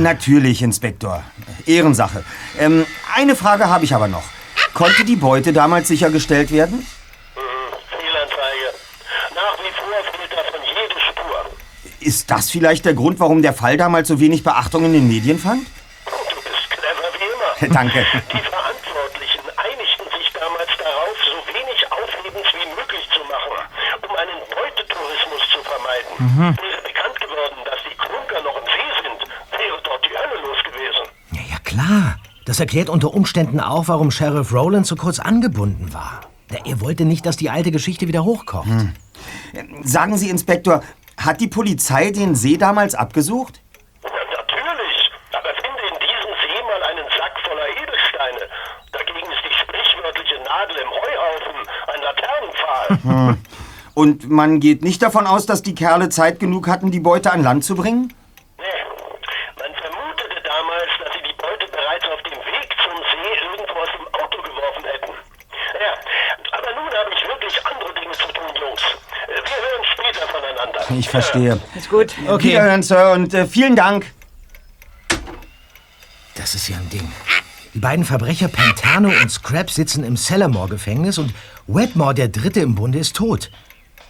Natürlich, Inspektor. Ehrensache. Ähm, eine Frage habe ich aber noch. Konnte die Beute damals sichergestellt werden? Fehlanzeige. Nach wie vor fehlt davon jede Spur. Ist das vielleicht der Grund, warum der Fall damals so wenig Beachtung in den Medien fand? Du bist Danke. Die einigten sich damals darauf, so wenig Aufhebens wie möglich zu machen, um einen Beutetourismus zu vermeiden. Mhm. Wäre bekannt geworden, dass die Klunker noch im See sind, wäre dort die Hölle los gewesen. Ja, klar. Das erklärt unter Umständen auch, warum Sheriff Rowland so kurz angebunden war. Ja, Er wollte nicht, dass die alte Geschichte wieder hochkocht. Sagen Sie, Inspektor, hat die Polizei den See damals abgesucht? Natürlich, aber finde in diesem See mal einen Sack voller Edelsteine. Dagegen ist die sprichwörtliche Nadel im Heuhaufen ein Laternenpfahl. Hm. Und man geht nicht davon aus, dass die Kerle Zeit genug hatten, die Beute an Land zu bringen? Man vermutete damals, dass sie die Beute bereits auf dem Weg zum See irgendwo aus dem Auto geworfen hätten. Ja, aber nun habe ich wirklich andere Dinge zu tun, Jungs. Äh, Wir hören später voneinander. Ich verstehe. Ist gut. Okay. Wiederhören, Sir, und äh, vielen Dank. Das ist ja ein Ding. Die beiden Verbrecher Pantano und Scrap sitzen im Cellamore-Gefängnis und Wetmore, der Dritte im Bunde, ist tot.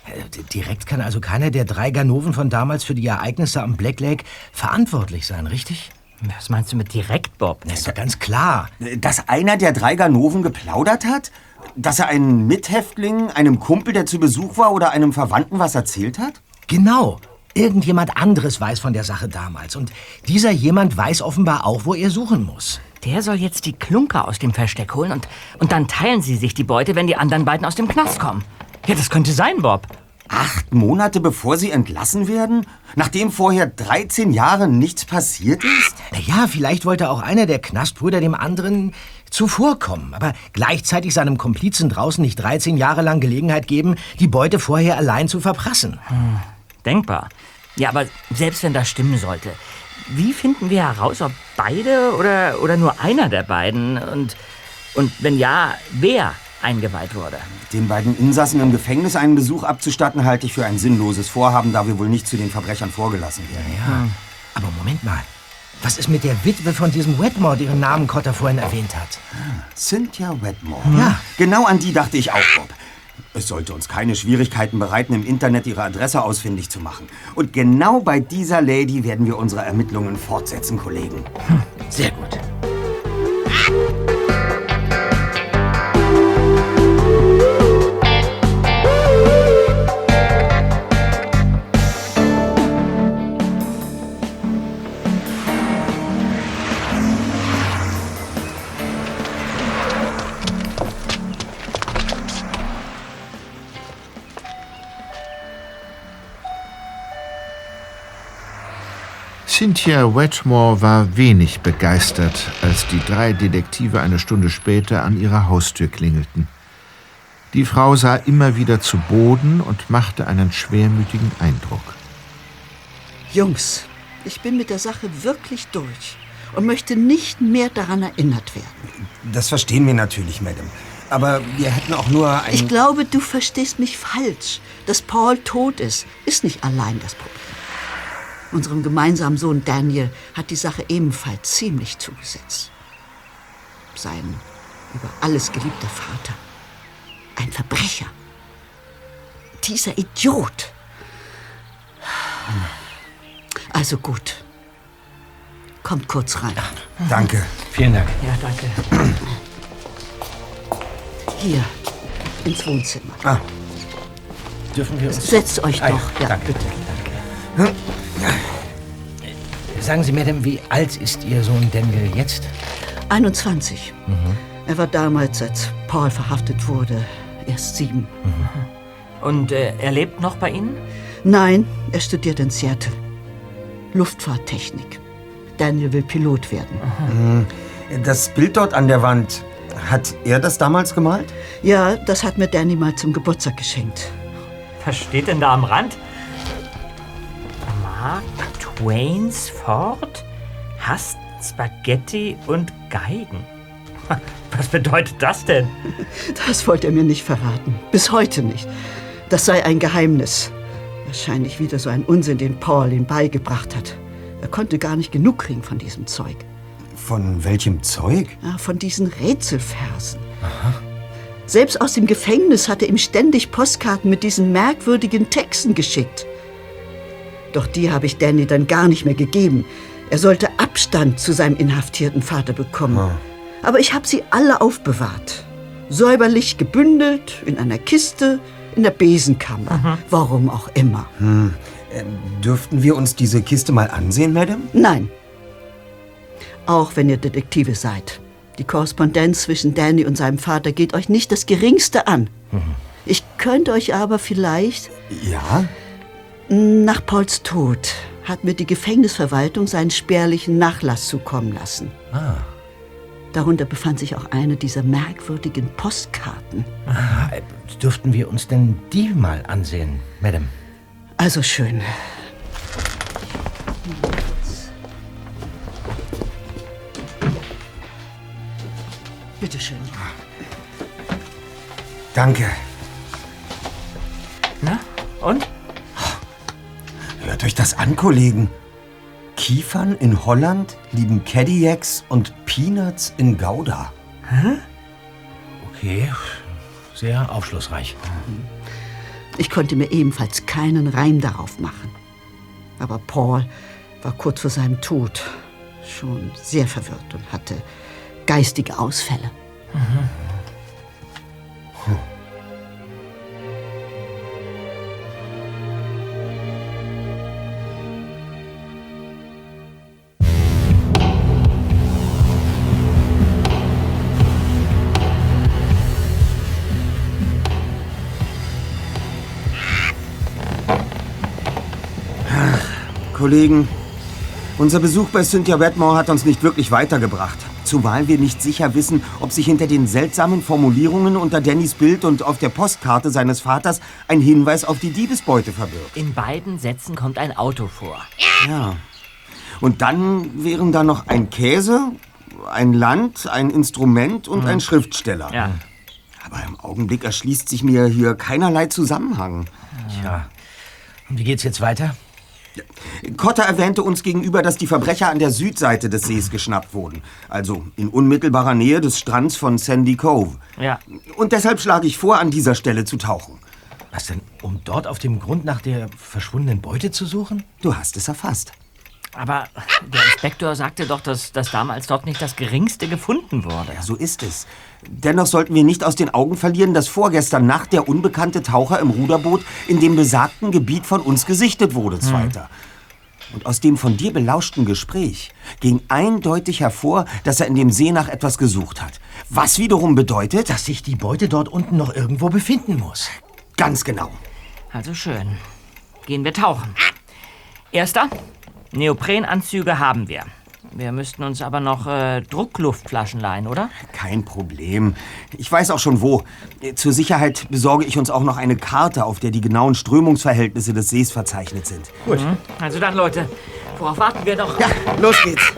Äh, Direkt kann also keiner der drei Ganoven von damals für die Ereignisse am Black Lake verantwortlich sein, richtig? Was meinst du mit direkt, Bob? Das ist doch ganz klar. Dass einer der drei Ganoven geplaudert hat? Dass er einen Mithäftling, einem Kumpel, der zu Besuch war, oder einem Verwandten was erzählt hat? Genau. Irgendjemand anderes weiß von der Sache damals. Und dieser jemand weiß offenbar auch, wo er suchen muss. Der soll jetzt die Klunker aus dem Versteck holen und, und dann teilen sie sich die Beute, wenn die anderen beiden aus dem Knast kommen. Ja, das könnte sein, Bob. Acht Monate bevor sie entlassen werden? Nachdem vorher 13 Jahre nichts passiert ist? Naja, vielleicht wollte auch einer der Knastbrüder dem anderen zuvorkommen, aber gleichzeitig seinem Komplizen draußen nicht 13 Jahre lang Gelegenheit geben, die Beute vorher allein zu verprassen. Hm, denkbar. Ja, aber selbst wenn das stimmen sollte, wie finden wir heraus, ob beide oder, oder nur einer der beiden und, und wenn ja, wer eingeweiht wurde? Den beiden Insassen im Gefängnis einen Besuch abzustatten, halte ich für ein sinnloses Vorhaben, da wir wohl nicht zu den Verbrechern vorgelassen werden. Ja, aber Moment mal. Was ist mit der Witwe von diesem Wetmore, deren Namen Cotter vorhin erwähnt hat? Cynthia Wetmore. Ja. Genau an die dachte ich auch, Bob. Es sollte uns keine Schwierigkeiten bereiten, im Internet ihre Adresse ausfindig zu machen. Und genau bei dieser Lady werden wir unsere Ermittlungen fortsetzen, Kollegen. Sehr gut. Cynthia Wetmore war wenig begeistert, als die drei Detektive eine Stunde später an ihrer Haustür klingelten. Die Frau sah immer wieder zu Boden und machte einen schwermütigen Eindruck. Jungs, ich bin mit der Sache wirklich durch und möchte nicht mehr daran erinnert werden. Das verstehen wir natürlich, Madame. Aber wir hätten auch nur ein... Ich glaube, du verstehst mich falsch. Dass Paul tot ist, ist nicht allein das Problem. Unserem gemeinsamen Sohn Daniel hat die Sache ebenfalls ziemlich zugesetzt. Sein über alles geliebter Vater. Ein Verbrecher. Dieser Idiot. Also gut. Kommt kurz rein. Danke. Vielen Dank. Ja, danke. Hier, ins Wohnzimmer. Ah. Dürfen wir uns... Setzt euch Ah, doch. Ja, danke. bitte. Sagen Sie, Madame, wie alt ist Ihr Sohn Daniel jetzt? 21. Mhm. Er war damals, als Paul verhaftet wurde, erst sieben. Und äh, er lebt noch bei Ihnen? Nein, er studiert in Seattle. Luftfahrttechnik. Daniel will Pilot werden. Hm, Das Bild dort an der Wand, hat er das damals gemalt? Ja, das hat mir Danny mal zum Geburtstag geschenkt. Was steht denn da am Rand? Mark Twains Ford hasst Spaghetti und Geigen. Was bedeutet das denn? Das wollte er mir nicht verraten. Bis heute nicht. Das sei ein Geheimnis. Wahrscheinlich wieder so ein Unsinn, den Paul ihm beigebracht hat. Er konnte gar nicht genug kriegen von diesem Zeug. Von welchem Zeug? Ja, von diesen Rätselversen. Selbst aus dem Gefängnis hat er ihm ständig Postkarten mit diesen merkwürdigen Texten geschickt. Doch die habe ich Danny dann gar nicht mehr gegeben. Er sollte Abstand zu seinem inhaftierten Vater bekommen. Aber ich habe sie alle aufbewahrt. Säuberlich gebündelt, in einer Kiste, in der Besenkammer. Warum auch immer. Hm. Ähm, dürften wir uns diese Kiste mal ansehen, Madame? Nein. Auch wenn ihr Detektive seid. Die Korrespondenz zwischen Danny und seinem Vater geht euch nicht das Geringste an. Ich könnte euch aber vielleicht. Ja? Nach Pauls Tod hat mir die Gefängnisverwaltung seinen spärlichen Nachlass zukommen lassen. Ah. Darunter befand sich auch eine dieser merkwürdigen Postkarten. Ah, äh, dürften wir uns denn die mal ansehen, Madame? Also schön. Bitte schön. Danke. Na, und? Hört euch das an, Kollegen. Kiefern in Holland lieben Cadillacs und Peanuts in Gouda. Hä? Okay, sehr aufschlussreich. Ich konnte mir ebenfalls keinen Reim darauf machen. Aber Paul war kurz vor seinem Tod schon sehr verwirrt und hatte geistige Ausfälle. Kollegen, unser Besuch bei Cynthia Wetmore hat uns nicht wirklich weitergebracht. Zumal wir nicht sicher wissen, ob sich hinter den seltsamen Formulierungen unter Dannys Bild und auf der Postkarte seines Vaters ein Hinweis auf die Diebesbeute verbirgt. In beiden Sätzen kommt ein Auto vor. Ja. Und dann wären da noch ein Käse, ein Land, ein Instrument und ein Schriftsteller. Ja. Aber im Augenblick erschließt sich mir hier keinerlei Zusammenhang. Tja. Und wie geht's jetzt weiter? Cotter erwähnte uns gegenüber, dass die Verbrecher an der Südseite des Sees geschnappt wurden. Also in unmittelbarer Nähe des Strands von Sandy Cove. Ja. Und deshalb schlage ich vor, an dieser Stelle zu tauchen. Was denn, um dort auf dem Grund nach der verschwundenen Beute zu suchen? Du hast es erfasst. Aber der Inspektor sagte doch, dass, dass damals dort nicht das Geringste gefunden wurde. Ja, so ist es. Dennoch sollten wir nicht aus den Augen verlieren, dass vorgestern Nacht der unbekannte Taucher im Ruderboot in dem besagten Gebiet von uns gesichtet wurde, Zweiter. Und aus dem von dir belauschten Gespräch ging eindeutig hervor, dass er in dem See nach etwas gesucht hat. Was wiederum bedeutet, Dass sich die Beute dort unten noch irgendwo befinden muss. ganz genau. Also schön. Gehen wir tauchen. Erster, Neoprenanzüge haben wir. Wir müssten uns aber noch äh, Druckluftflaschen leihen, oder? Kein Problem. Ich weiß auch schon wo. Zur Sicherheit besorge ich uns auch noch eine Karte, auf der die genauen Strömungsverhältnisse des Sees verzeichnet sind. Gut. Also dann, Leute, worauf warten wir noch? Ja, los geht's.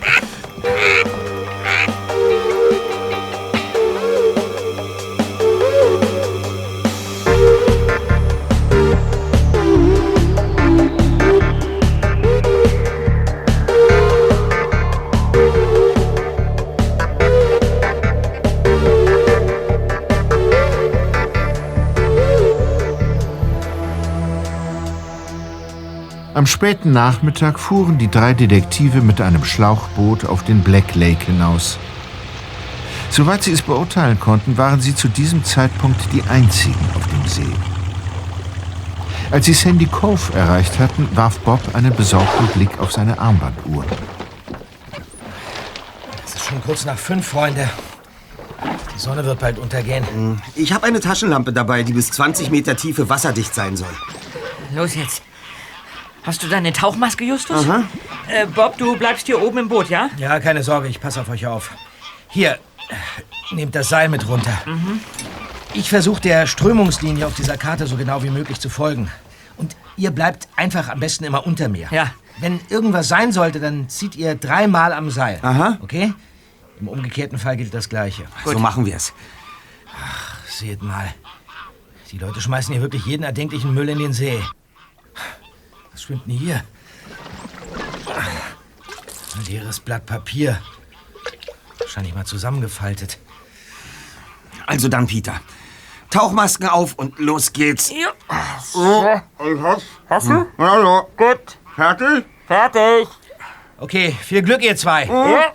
Am späten Nachmittag fuhren die drei Detektive mit einem Schlauchboot auf den Black Lake hinaus. Soweit sie es beurteilen konnten, waren sie zu diesem Zeitpunkt die einzigen auf dem See. Als sie Sandy Cove erreicht hatten, warf Bob einen besorgten Blick auf seine Armbanduhr. Es ist schon kurz nach fünf, Freunde. Die Sonne wird bald untergehen. Ich habe eine Taschenlampe dabei, die bis 20 Meter Tiefe wasserdicht sein soll. Los jetzt. Hast du deine Tauchmaske, Justus? Aha. Äh, Bob, du bleibst hier oben im Boot, ja? Ja, keine Sorge, ich passe auf euch auf. Hier, nehmt das Seil mit runter. Ich versuche der Strömungslinie auf dieser Karte so genau wie möglich zu folgen. Und ihr bleibt einfach am besten immer unter mir. Ja. Wenn irgendwas sein sollte, dann zieht ihr dreimal am Seil. Aha. Okay? Im umgekehrten Fall gilt das Gleiche. So machen wir es. Seht mal. Die Leute schmeißen hier wirklich jeden erdenklichen Müll in den See. Was schwimmt denn hier? Ein leeres Blatt Papier. Wahrscheinlich mal zusammengefaltet. Also dann, Peter. Tauchmasken auf und los geht's. Ja. Oh, ich hast, hast du? Ja, ja. Gut. Fertig? Fertig. Okay, viel Glück, ihr zwei. Ja.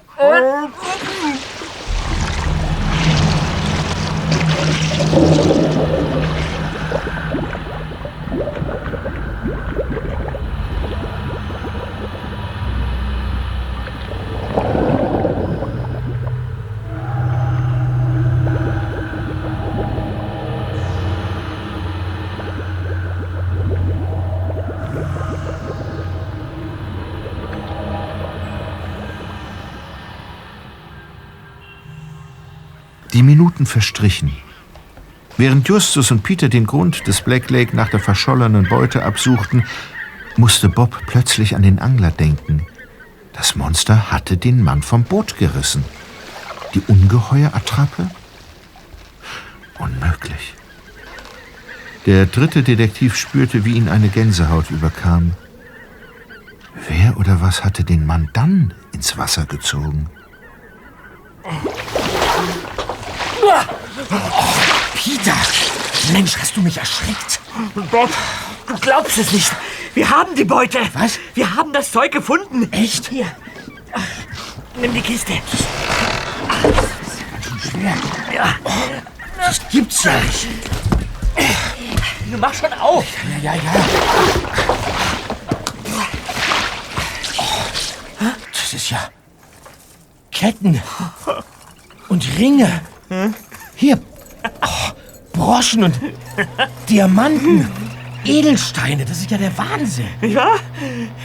Die Minuten verstrichen. Während Justus und Peter den Grund des Black Lake nach der verschollenen Beute absuchten, musste Bob plötzlich an den Angler denken. Das Monster hatte den Mann vom Boot gerissen. Die Ungeheuerattrappe? Unmöglich. Der dritte Detektiv spürte, wie ihn eine Gänsehaut überkam. Wer oder was hatte den Mann dann ins Wasser gezogen? Peter! Mensch, hast du mich erschreckt? Bob, du glaubst es nicht. Wir haben die Beute. Was? Wir haben das Zeug gefunden. Echt? Hier. Nimm die Kiste. Ganz schön schwer. Ja. Das gibt's ja nicht. Du mach schon auf. Ja, ja, ja. Das ist ja Ketten und Ringe. Hier oh, Broschen und Diamanten, Edelsteine. Das ist ja der Wahnsinn. Ja?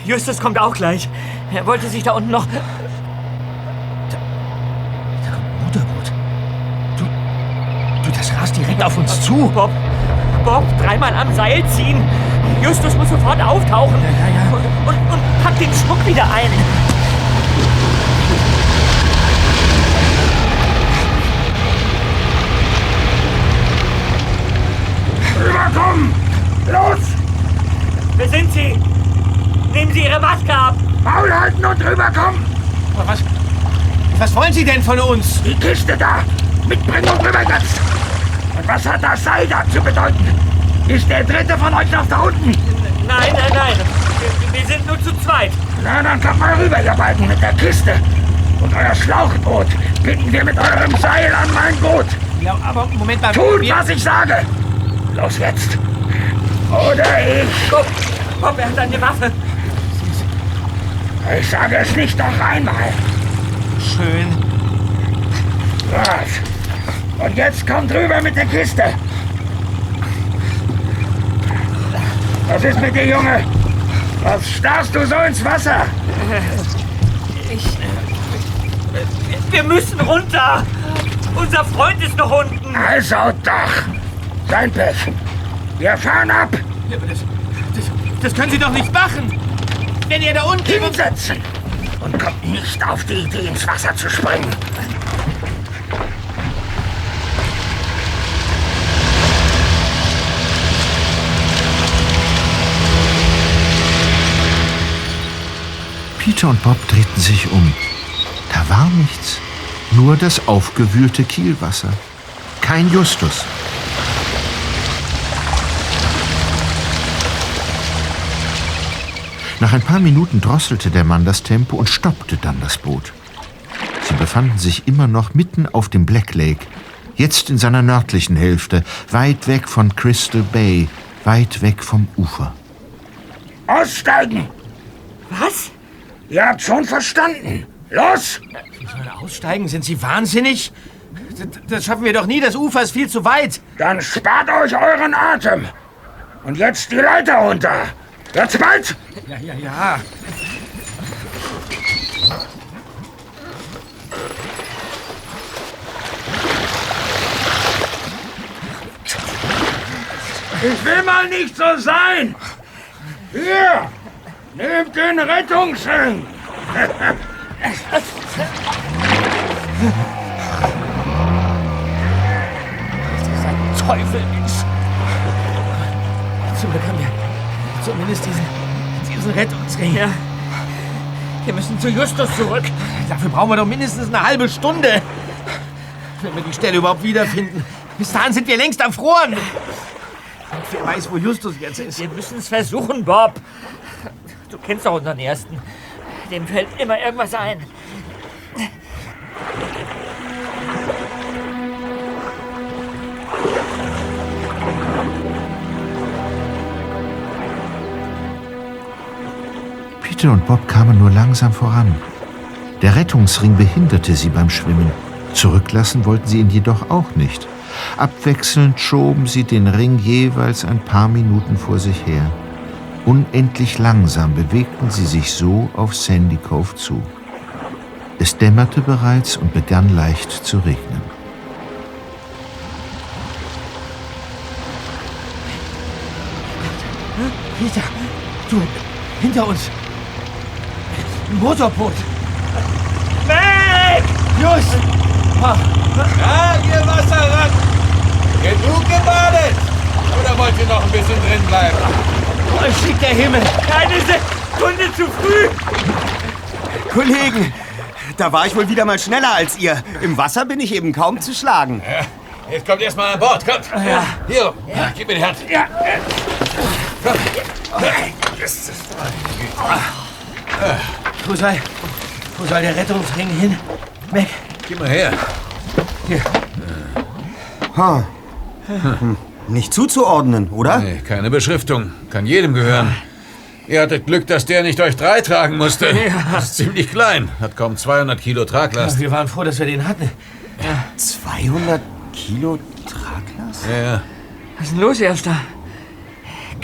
Justus kommt auch gleich. Er wollte sich da unten noch. Motorboot. Du, du, das rast direkt auf uns zu. Bob, Bob, dreimal am Seil ziehen. Justus muss sofort auftauchen. Ja, ja, ja. Und, und, und pack den Schmuck wieder ein. Rüberkommen! Los! Wer sind Sie? Nehmen Sie Ihre Maske ab. Maul halten und rüberkommen! Was, was wollen Sie denn von uns? Die Kiste da! Mitbringen und rüber jetzt! Und was hat das Seil da zu bedeuten? Ist der dritte von euch noch da unten? Nein, nein, nein. Wir, wir sind nur zu zweit. Na, dann kommt mal rüber, ihr beiden, mit der Kiste. Und euer Schlauchboot binden wir mit eurem Seil an mein Boot. Ja, aber Moment mal. Tut, wir- was ich sage! Los jetzt! Oder ich! Bob, Bob, er hat eine Waffe. Ich sage es nicht noch einmal. Schön. Was? Und jetzt kommt rüber mit der Kiste. Was ist mit dir, Junge? Was starrst du so ins Wasser? Ich. Wir müssen runter. Unser Freund ist noch unten. Also doch. Sein Pech. Wir fahren ab. Ja, aber das, das, das können Sie doch nicht machen. Wenn ihr da unten... Hinsetzen. Und kommt nicht auf die Idee, ins Wasser zu springen. Peter und Bob drehten sich um. Da war nichts. Nur das aufgewühlte Kielwasser. Kein Justus. Nach ein paar Minuten drosselte der Mann das Tempo und stoppte dann das Boot. Sie befanden sich immer noch mitten auf dem Black Lake, jetzt in seiner nördlichen Hälfte, weit weg von Crystal Bay, weit weg vom Ufer. Aussteigen! Was? Ihr habt schon verstanden. Los! Aussteigen? Sind Sie wahnsinnig? Das, das schaffen wir doch nie. Das Ufer ist viel zu weit. Dann spart euch euren Atem. Und jetzt die Leiter runter. Jetzt bald! Ja, ja, ja. Ich will mal nicht so sein. Hier, nehmt den Rettungsring. Teufel ist. Zum Glück haben wir zumindest diesen, diesen Rettungsring. Ja. Wir müssen zu Justus zurück. Dafür brauchen wir doch mindestens eine halbe Stunde. Wenn wir die Stelle überhaupt wiederfinden. Bis dahin sind wir längst erfroren. Und wer weiß, wo Justus jetzt ist. Wir müssen es versuchen, Bob. Du kennst doch unseren Ersten. Dem fällt immer irgendwas ein. Käthe und Bob kamen nur langsam voran. Der Rettungsring behinderte sie beim Schwimmen. Zurücklassen wollten sie ihn jedoch auch nicht. Abwechselnd schoben sie den Ring jeweils ein paar Minuten vor sich her. Unendlich langsam bewegten sie sich so auf Sandy Cove zu. Es dämmerte bereits und begann leicht zu regnen. Peter, du, hinter uns! Ein Motorboot. Weg! Just! Ja, ihr Wasserrad! Genug gebadet! Oder wollt ihr noch ein bisschen drin bleiben? Euch schickt der Himmel. Keine Sekunde zu früh! Kollegen, da war ich wohl wieder mal schneller als ihr. Im Wasser bin ich eben kaum zu schlagen. Ja, jetzt kommt erstmal an Bord, kommt. Ja. Hier, ja. gib mir die Hand. Ja. Komm. Wo soll, wo soll der Rettungsring hin? Weg. Gib mal her. Hier. Ha. Hm. Nicht zuzuordnen, oder? Nee, keine Beschriftung. Kann jedem gehören. Ihr hattet Glück, dass der nicht euch drei tragen musste. Ja. Ist ziemlich klein. Hat kaum 200 Kilo Traglast. Wir waren froh, dass wir den hatten. 200 Kilo Traglast? Ja, ja. Was ist denn los, Erster?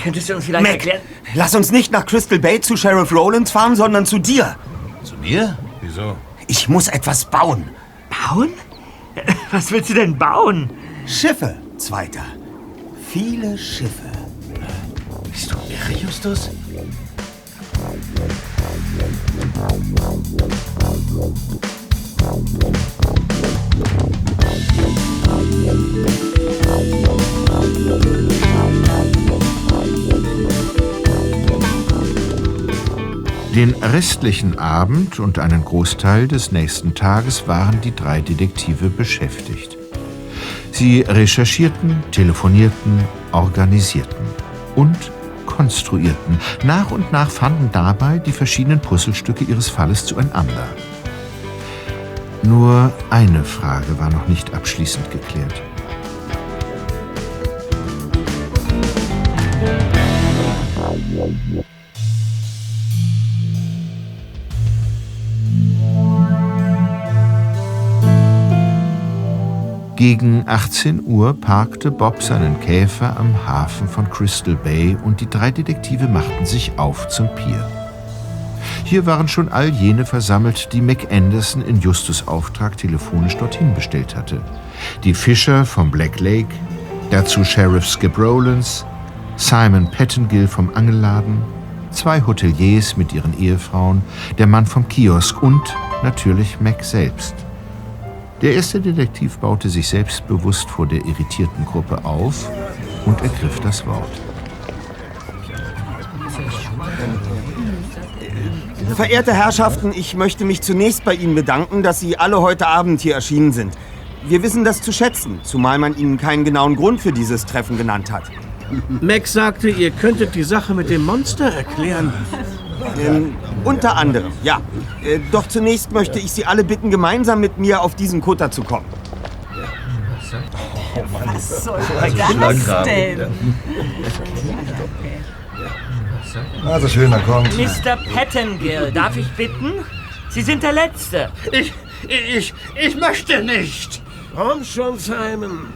Könntest du uns vielleicht Mac, erklären? lass uns nicht nach Crystal Bay zu Sheriff Rowlands fahren, sondern zu dir. Zu mir? Wieso? Ich muss etwas bauen. Bauen? Was willst du denn bauen? Schiffe, Zweiter. Viele Schiffe. Bist du irre, Justus? Den restlichen Abend und einen Großteil des nächsten Tages waren die drei Detektive beschäftigt. Sie recherchierten, telefonierten, organisierten und konstruierten. Nach und nach fanden dabei die verschiedenen Puzzlestücke ihres Falles zueinander. Nur eine Frage war noch nicht abschließend geklärt. Gegen 18 Uhr parkte Bob seinen Käfer am Hafen von Crystal Bay und die drei Detektive machten sich auf zum Pier. Hier waren schon all jene versammelt, die Mac Anderson in Justus Auftrag telefonisch dorthin bestellt hatte. Die Fischer vom Black Lake, dazu Sheriff Skip Rowlands, Simon Pettengill vom Angelladen, zwei Hoteliers mit ihren Ehefrauen, der Mann vom Kiosk und natürlich Mac selbst. Der erste Detektiv baute sich selbstbewusst vor der irritierten Gruppe auf und ergriff das Wort. Verehrte Herrschaften, ich möchte mich zunächst bei Ihnen bedanken, dass Sie alle heute Abend hier erschienen sind. Wir wissen das zu schätzen, zumal man Ihnen keinen genauen Grund für dieses Treffen genannt hat. Max sagte, ihr könntet die Sache mit dem Monster erklären. Ähm, unter anderem, ja. Äh, doch zunächst möchte ich Sie alle bitten, gemeinsam mit mir auf diesen Kutter zu kommen. Was soll das denn? Also schön, dann kommt. Mr. Pettengill, darf ich bitten? Sie sind der Letzte. Ich, ich, ich möchte nicht. Komm schon, Simon.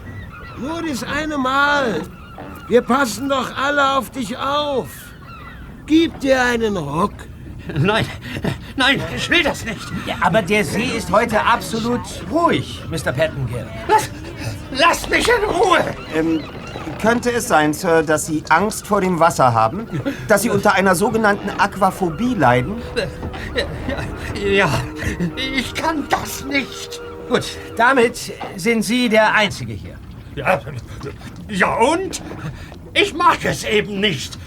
Nur das eine Mal. Wir passen doch alle auf dich auf. Gib dir einen Ruck. Nein, nein, ich will das nicht. Ja, aber der See ist heute absolut ruhig, Mr. Pettengill. Lass, lass mich in Ruhe. Ähm, könnte es sein, Sir, dass Sie Angst vor dem Wasser haben? Dass Sie unter einer sogenannten Aquaphobie leiden? Ja, ich kann das nicht. Gut, damit sind Sie der Einzige hier. Ja, ja und? Ich mag es eben nicht.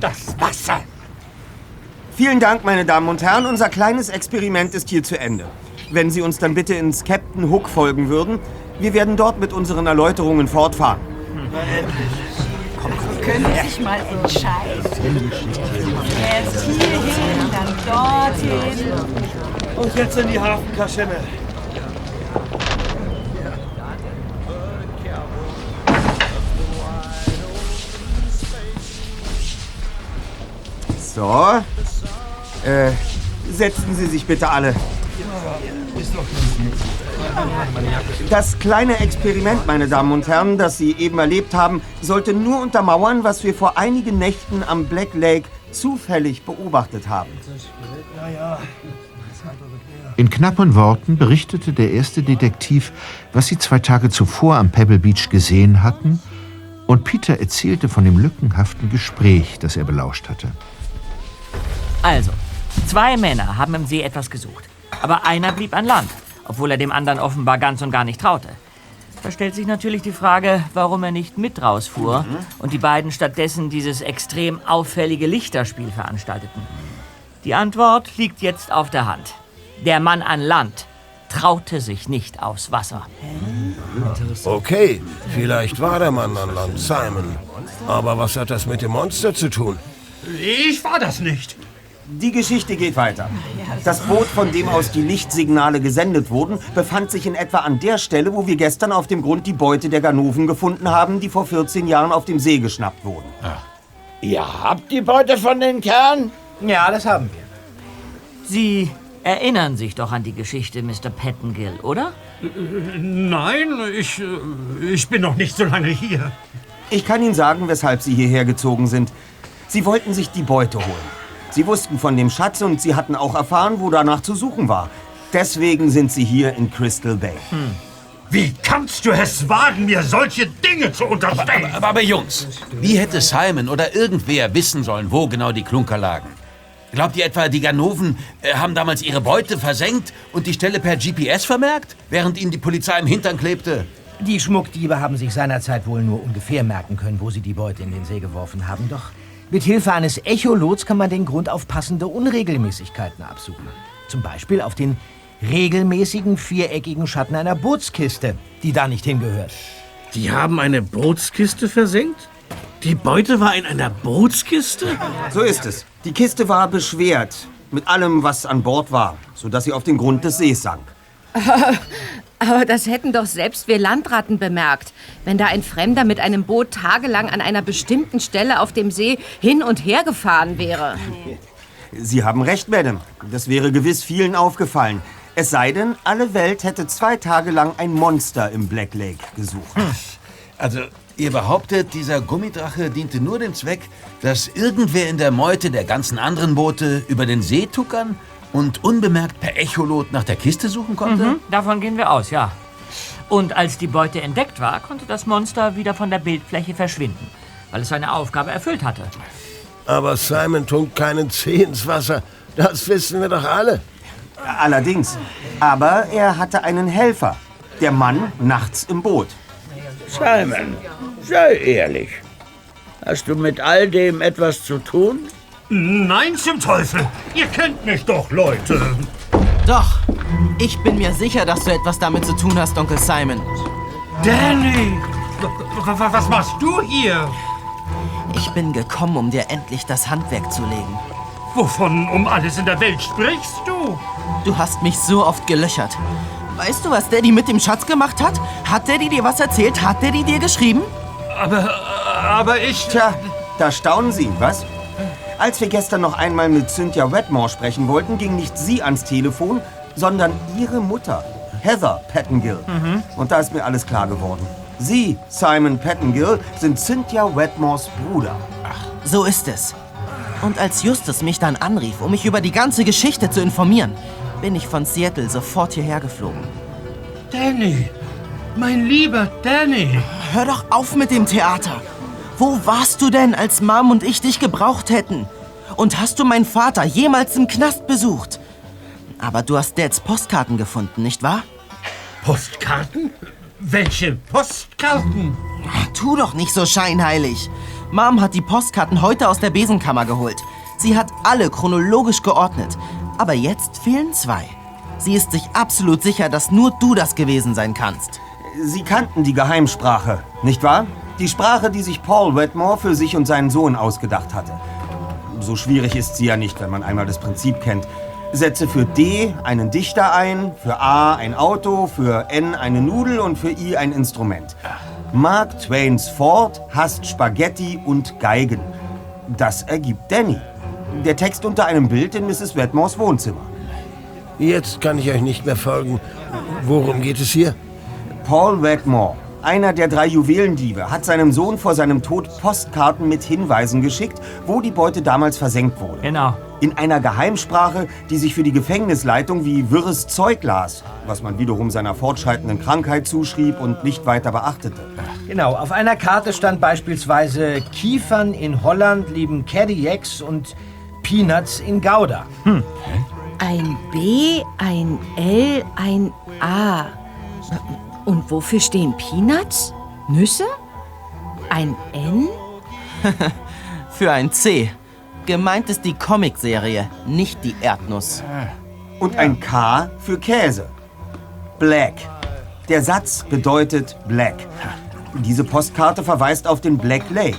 Das Wasser. Vielen Dank, meine Damen und Herren. Unser kleines Experiment ist hier zu Ende. Wenn Sie uns dann bitte ins Captain Hook folgen würden, wir werden dort mit unseren Erläuterungen fortfahren. Können Sie sich mal entscheiden? Erst hierhin, dann dorthin. Und jetzt in die Hafenkaschemme. So. Äh, setzen Sie sich bitte alle. Das kleine Experiment, meine Damen und Herren, das Sie eben erlebt haben, sollte nur untermauern, was wir vor einigen Nächten am Black Lake zufällig beobachtet haben. In knappen Worten berichtete der erste Detektiv, was sie zwei Tage zuvor am Pebble Beach gesehen hatten Und Peter erzählte von dem lückenhaften Gespräch, das er belauscht hatte. Also, zwei Männer haben im See etwas gesucht. Aber einer blieb an Land, obwohl er dem anderen offenbar ganz und gar nicht traute. Da stellt sich natürlich die Frage, warum er nicht mit rausfuhr und die beiden stattdessen dieses extrem auffällige Lichterspiel veranstalteten. Die Antwort liegt jetzt auf der Hand. Der Mann an Land traute sich nicht aufs Wasser. Okay, vielleicht war der Mann an Land Simon. Aber was hat das mit dem Monster zu tun? Ich war das nicht. Die Geschichte geht weiter. Das Boot, von dem aus die Lichtsignale gesendet wurden, befand sich in etwa an der Stelle, wo wir gestern auf dem Grund die Beute der Ganoven gefunden haben, die vor 14 Jahren auf dem See geschnappt wurden. Ihr habt die Beute von den Kerlen? Ja, das haben wir. Sie erinnern sich doch an die Geschichte, Mr. Pettengill, oder? Nein, ich, ich bin noch nicht so lange hier. Ich kann Ihnen sagen, weshalb Sie hierher gezogen sind. Sie wollten sich die Beute holen. Sie wussten von dem Schatz und Sie hatten auch erfahren, wo danach zu suchen war. Deswegen sind Sie hier in Crystal Bay. Wie kannst du es wagen, mir solche Dinge zu unterstellen? Aber, aber, aber Jungs, wie hätte Simon oder irgendwer wissen sollen, wo genau die Klunker lagen? Glaubt ihr etwa, die Ganoven äh, haben damals ihre Beute versenkt und die Stelle per GPS vermerkt, während ihnen die Polizei im Hintern klebte? Die Schmuckdiebe haben sich seinerzeit wohl nur ungefähr merken können, wo sie die Beute in den See geworfen haben. Doch mit Hilfe eines Echolots kann man den Grund auf passende Unregelmäßigkeiten absuchen. Zum Beispiel auf den regelmäßigen viereckigen Schatten einer Bootskiste, die da nicht hingehört. Die haben eine Bootskiste versenkt? Die Beute war in einer Bootskiste? So ist es. Die Kiste war beschwert mit allem, was an Bord war, sodass sie auf den Grund des Sees sank. Aber das hätten doch selbst wir Landratten bemerkt, wenn da ein Fremder mit einem Boot tagelang an einer bestimmten Stelle auf dem See hin und her gefahren wäre. Sie haben recht, Madame. Das wäre gewiss vielen aufgefallen. Es sei denn, alle Welt hätte zwei Tage lang ein Monster im Black Lake gesucht. Also, ihr behauptet, dieser Gummidrache diente nur dem Zweck, dass irgendwer in der Meute der ganzen anderen Boote über den See tuckern und unbemerkt per Echolot nach der Kiste suchen konnte? Mhm, davon gehen wir aus, ja. Und als die Beute entdeckt war, konnte das Monster wieder von der Bildfläche verschwinden, weil es seine Aufgabe erfüllt hatte. Aber Simon tunkt keinen Zeh ins Wasser. Das wissen wir doch alle. Allerdings. Aber er hatte einen Helfer. Der Mann nachts im Boot. Simon, sei ehrlich. Hast du mit all dem etwas zu tun? Nein, zum Teufel. Ihr kennt mich doch, Leute. Doch. Ich bin mir sicher, dass du etwas damit zu tun hast, Onkel Simon. Danny! Was machst du hier? Ich bin gekommen, um dir endlich das Handwerk zu legen. Wovon um alles in der Welt sprichst du? Du hast mich so oft gelöchert. Weißt du, was Daddy mit dem Schatz gemacht hat? Hat Daddy dir was erzählt? Hat Daddy dir geschrieben? Aber, aber ich... Tja, da staunen Sie, was? Als wir gestern noch einmal mit Cynthia Wetmore sprechen wollten, ging nicht sie ans Telefon, sondern ihre Mutter, Heather Pettengill. Und da ist mir alles klar geworden. Sie, Simon Pettengill, sind Cynthia Wetmores Bruder. So ist es. Und als Justus mich dann anrief, um mich über die ganze Geschichte zu informieren, bin ich von Seattle sofort hierher geflogen. Danny! Mein lieber Danny! Hör doch auf mit dem Theater! Wo warst du denn, als Mom und ich dich gebraucht hätten? Und hast du meinen Vater jemals im Knast besucht? Aber du hast Dads Postkarten gefunden, nicht wahr? Postkarten? Welche Postkarten? Tu doch nicht so scheinheilig. Mom hat die Postkarten heute aus der Besenkammer geholt. Sie hat alle chronologisch geordnet. Aber jetzt fehlen zwei. Sie ist sich absolut sicher, dass nur du das gewesen sein kannst. Sie kannten die Geheimsprache, nicht wahr? Die Sprache, die sich Paul Wetmore für sich und seinen Sohn ausgedacht hatte. So schwierig ist sie ja nicht, wenn man einmal das Prinzip kennt. Setze für D einen Dichter ein, für A ein Auto, für N eine Nudel und für I ein Instrument. Mark Twains Ford hasst Spaghetti und Geigen. Das ergibt Danny. Der Text unter einem Bild in Mrs. Wetmores Wohnzimmer. Jetzt kann ich euch nicht mehr folgen. Worum geht es hier? Paul Wetmore, Einer der drei Juwelendiebe hat seinem Sohn vor seinem Tod Postkarten mit Hinweisen geschickt, wo die Beute damals versenkt wurde. Genau. In einer Geheimsprache, die sich für die Gefängnisleitung wie wirres Zeug las, was man wiederum seiner fortschreitenden Krankheit zuschrieb und nicht weiter beachtete. Genau, auf einer Karte stand beispielsweise Kiefern in Holland lieben Cadillacs und Peanuts in Gouda. Hm. Ein B, ein L, ein A. Und wofür stehen Peanuts? Nüsse? Ein N? Für ein C. Gemeint ist die Comicserie, nicht die Erdnuss. Und ein K für Käse. Black. Der Satz bedeutet Black. Diese Postkarte verweist auf den Black Lake.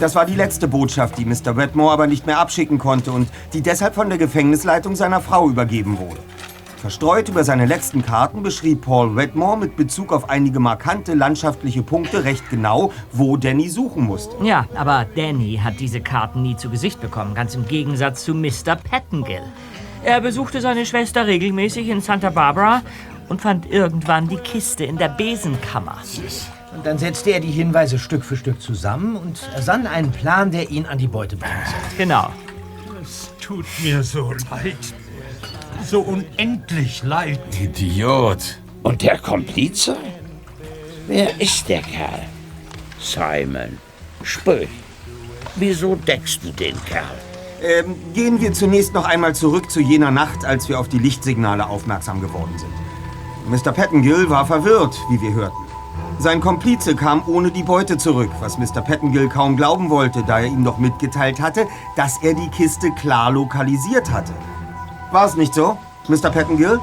Das war die letzte Botschaft, die Mr. Wetmore aber nicht mehr abschicken konnte und die deshalb von der Gefängnisleitung seiner Frau übergeben wurde. Verstreut über seine letzten Karten beschrieb Paul Wetmore mit Bezug auf einige markante landschaftliche Punkte recht genau, wo Danny suchen musste. Ja, aber Danny hat diese Karten nie zu Gesicht bekommen, ganz im Gegensatz zu Mr. Pettengill. Er besuchte seine Schwester regelmäßig in Santa Barbara und fand irgendwann die Kiste in der Besenkammer. Und dann setzte er die Hinweise Stück für Stück zusammen und ersann einen Plan, der ihn an die Beute bringen soll. Genau. Es tut mir so leid. So unendlich leid. Idiot. Und der Komplize? Wer ist der Kerl? Simon, sprich. Wieso deckst du den Kerl? Ähm, gehen wir zunächst noch einmal zurück zu jener Nacht, als wir auf die Lichtsignale aufmerksam geworden sind. Mr. Pettengill war verwirrt, wie wir hörten. Sein Komplize kam ohne die Beute zurück, was Mr. Pettengill kaum glauben wollte, da er ihm doch mitgeteilt hatte, dass er die Kiste klar lokalisiert hatte. War es nicht so, Mr. Pettengill?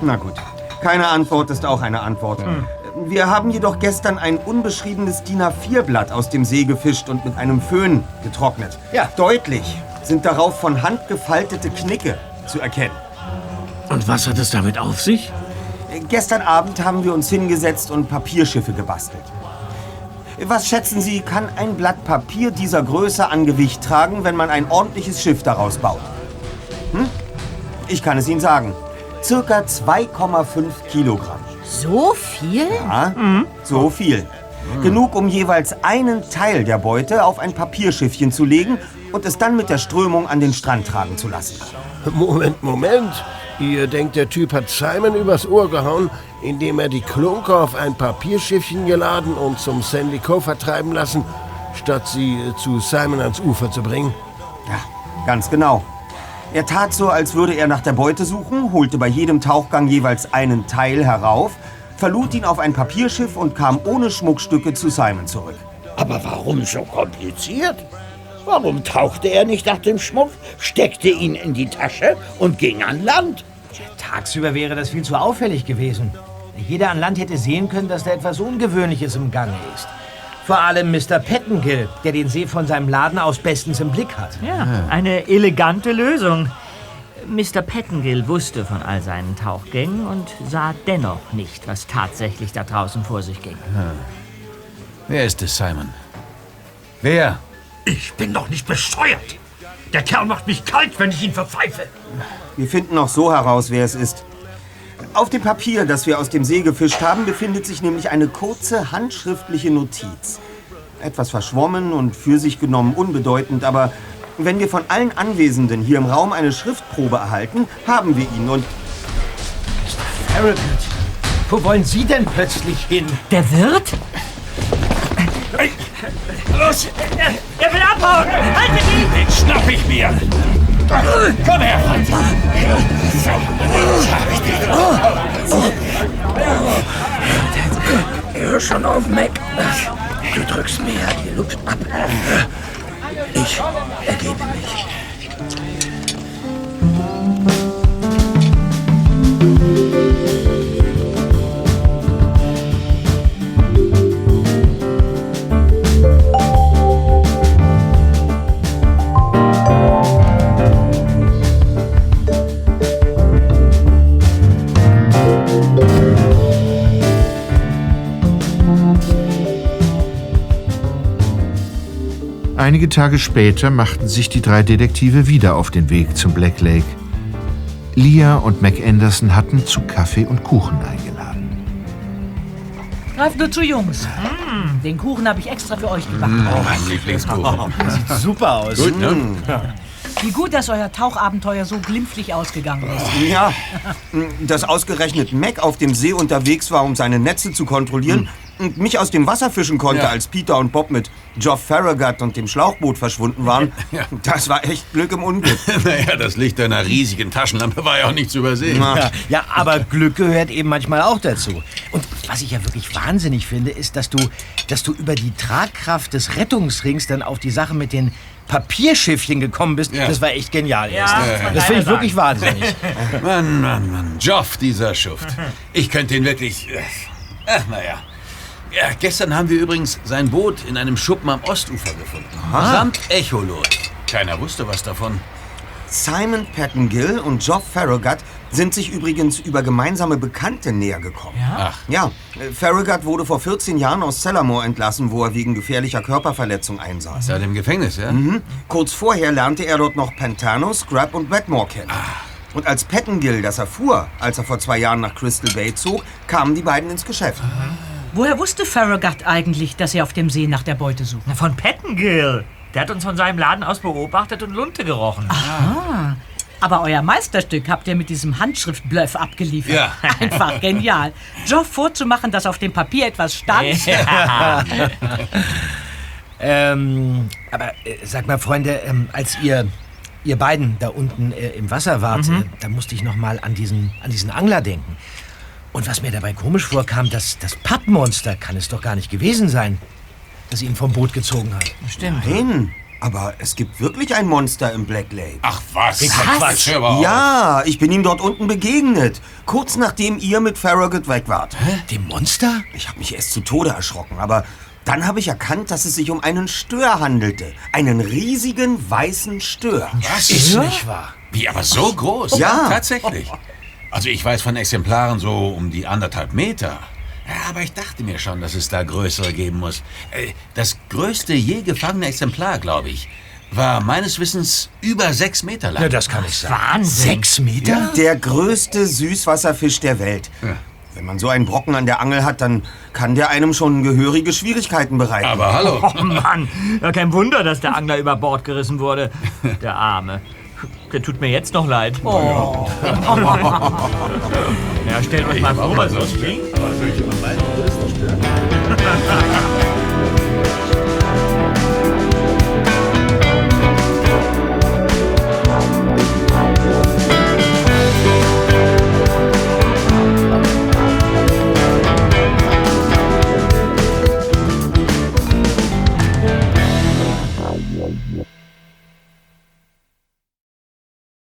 Na gut. Keine Antwort ist auch eine Antwort. Wir haben jedoch gestern ein unbeschriebenes DIN A4-Blatt aus dem See gefischt und mit einem Föhn getrocknet. Ja. Deutlich sind darauf von Hand gefaltete Knicke zu erkennen. Und was hat es damit auf sich? Gestern Abend haben wir uns hingesetzt und Papierschiffe gebastelt. Was schätzen Sie, kann ein Blatt Papier dieser Größe an Gewicht tragen, wenn man ein ordentliches Schiff daraus baut? Hm? Ich kann es Ihnen sagen. Circa 2,5 Kilogramm. So viel? Ja, so viel. Genug, um jeweils einen Teil der Beute auf ein Papierschiffchen zu legen und es dann mit der Strömung an den Strand tragen zu lassen. Moment, Moment. Ihr denkt, der Typ hat Simon übers Ohr gehauen, indem er die Klunker auf ein Papierschiffchen geladen und zum Sandy Cove vertreiben lassen, statt sie zu Simon ans Ufer zu bringen? Ja, ganz genau. Er tat so, als würde er nach der Beute suchen, holte bei jedem Tauchgang jeweils einen Teil herauf, verlud ihn auf ein Papierschiff und kam ohne Schmuckstücke zu Simon zurück. Aber warum so kompliziert? Warum tauchte er nicht nach dem Schmuck, steckte ihn in die Tasche und ging an Land? Tagsüber wäre das viel zu auffällig gewesen. Jeder an Land hätte sehen können, dass da etwas Ungewöhnliches im Gange ist. Vor allem Mr. Pettengill, der den See von seinem Laden aus bestens im Blick hat. Ja, eine elegante Lösung. Mr. Pettengill wusste von all seinen Tauchgängen und sah dennoch nicht, was tatsächlich da draußen vor sich ging. Wer ist es, Simon? Wer? Ich bin doch nicht bescheuert. Der Kerl macht mich kalt, wenn ich ihn verpfeife. Wir finden auch so heraus, wer es ist. Auf dem Papier, das wir aus dem See gefischt haben, befindet sich nämlich eine kurze handschriftliche Notiz. Etwas verschwommen und für sich genommen unbedeutend, aber wenn wir von allen Anwesenden hier im Raum eine Schriftprobe erhalten, haben wir ihn und... Farragut, wo wollen Sie denn plötzlich hin? Der Wirt? Los! Er, er will abhauen! Haltet ihn! Den schnapp ich mir! Komm her! Hör schon auf, Mac. Du drückst mir ja die Luft ab. Ich ergebe mich. Einige Tage später machten sich die drei Detektive wieder auf den Weg zum Black Lake. Leah und Mac Anderson hatten zu Kaffee und Kuchen eingeladen. Greift nur zu, Jungs. Mm, den Kuchen habe ich extra für euch gebacken. Oh, mein Lieblingskuchen. Sieht super aus. Gut, ne? Wie gut, dass euer Tauchabenteuer so glimpflich ausgegangen ist. Ja, dass ausgerechnet Mac auf dem See unterwegs war, um seine Netze zu kontrollieren und mich aus dem Wasser fischen konnte, Ja. als Peter und Bob mit Geoff Farragut und dem Schlauchboot verschwunden waren. Das war echt Glück im Unglück. naja, das Licht deiner riesigen Taschenlampe war ja auch nicht zu übersehen. Ja, ja, aber Glück gehört eben manchmal auch dazu. Und was ich ja wirklich wahnsinnig finde, ist, dass du, dass du über die Tragkraft des Rettungsrings dann auf die Sache mit den Papierschiffchen gekommen bist. Das war echt genial. Ja, erst. das das finde ich wirklich wahnsinnig. Mann, Mann, Mann. Joff, dieser Schuft. Ich könnte ihn wirklich. äh, Ach, naja. Ja, gestern haben wir übrigens sein Boot in einem Schuppen am Ostufer gefunden. Aha. Samt Echolot. Keiner wusste was davon. Simon Pettengill und Geoff Farragut sind sich übrigens über gemeinsame Bekannte näher gekommen. Ach. Ja, äh, Farragut wurde vor 14 Jahren aus Cellamore entlassen, wo er wegen gefährlicher Körperverletzung einsaß. Seit im Gefängnis, ja? Mhm. Kurz vorher lernte er dort noch Pantano, Scrap und Wetmore kennen. Und als Pettengill das erfuhr, als er vor zwei Jahren nach Crystal Bay zog, kamen die beiden ins Geschäft. Woher wusste Farragut eigentlich, dass er auf dem See nach der Beute sucht? Von Pettengill. Der hat uns von seinem Laden aus beobachtet und Lunte gerochen. Ah, aber euer Meisterstück habt ihr mit diesem Handschriftbluff abgeliefert. Ja. Einfach genial. Joff vorzumachen, dass auf dem Papier etwas stand. Ja. ähm, aber äh, sag mal, Freunde, ähm, als ihr, ihr beiden da unten äh, im Wasser wart, Mhm. äh, da musste ich noch mal an diesen, an diesen Angler denken. Und was mir dabei komisch vorkam, das, das Pappmonster kann es doch gar nicht gewesen sein, das ihn vom Boot gezogen hat. Stimmt. Nein, aber es gibt wirklich ein Monster im Black Lake. Ach was? Was? Quatsch, hör mal auf. Ja, ich bin ihm dort unten begegnet. Kurz nachdem ihr mit Farragut weg wart. Dem Monster? Ich habe mich erst zu Tode erschrocken, aber dann habe ich erkannt, dass es sich um einen Stör handelte. Einen riesigen weißen Stör. Was? Ist nicht wahr. Wie, aber so groß? Ja. Tatsächlich. Also ich weiß von Exemplaren so um die anderthalb Meter. Ja, aber ich dachte mir schon, dass es da größere geben muss. Äh, Das größte je gefangene Exemplar, glaube ich, war meines Wissens über sechs Meter lang. Ja, das kann ich sagen. Wahnsinn. Sechs Meter? Der größte Süßwasserfisch der Welt. Wenn man so einen Brocken an der Angel hat, dann kann der einem schon gehörige Schwierigkeiten bereiten. Aber hallo. Oh Mann, ja, kein Wunder, dass der Angler über Bord gerissen wurde. Der Arme. Der tut mir jetzt noch leid. Oh. ja, stellt euch mal vor, was das klingt. Aber solche beiden größten Störungen.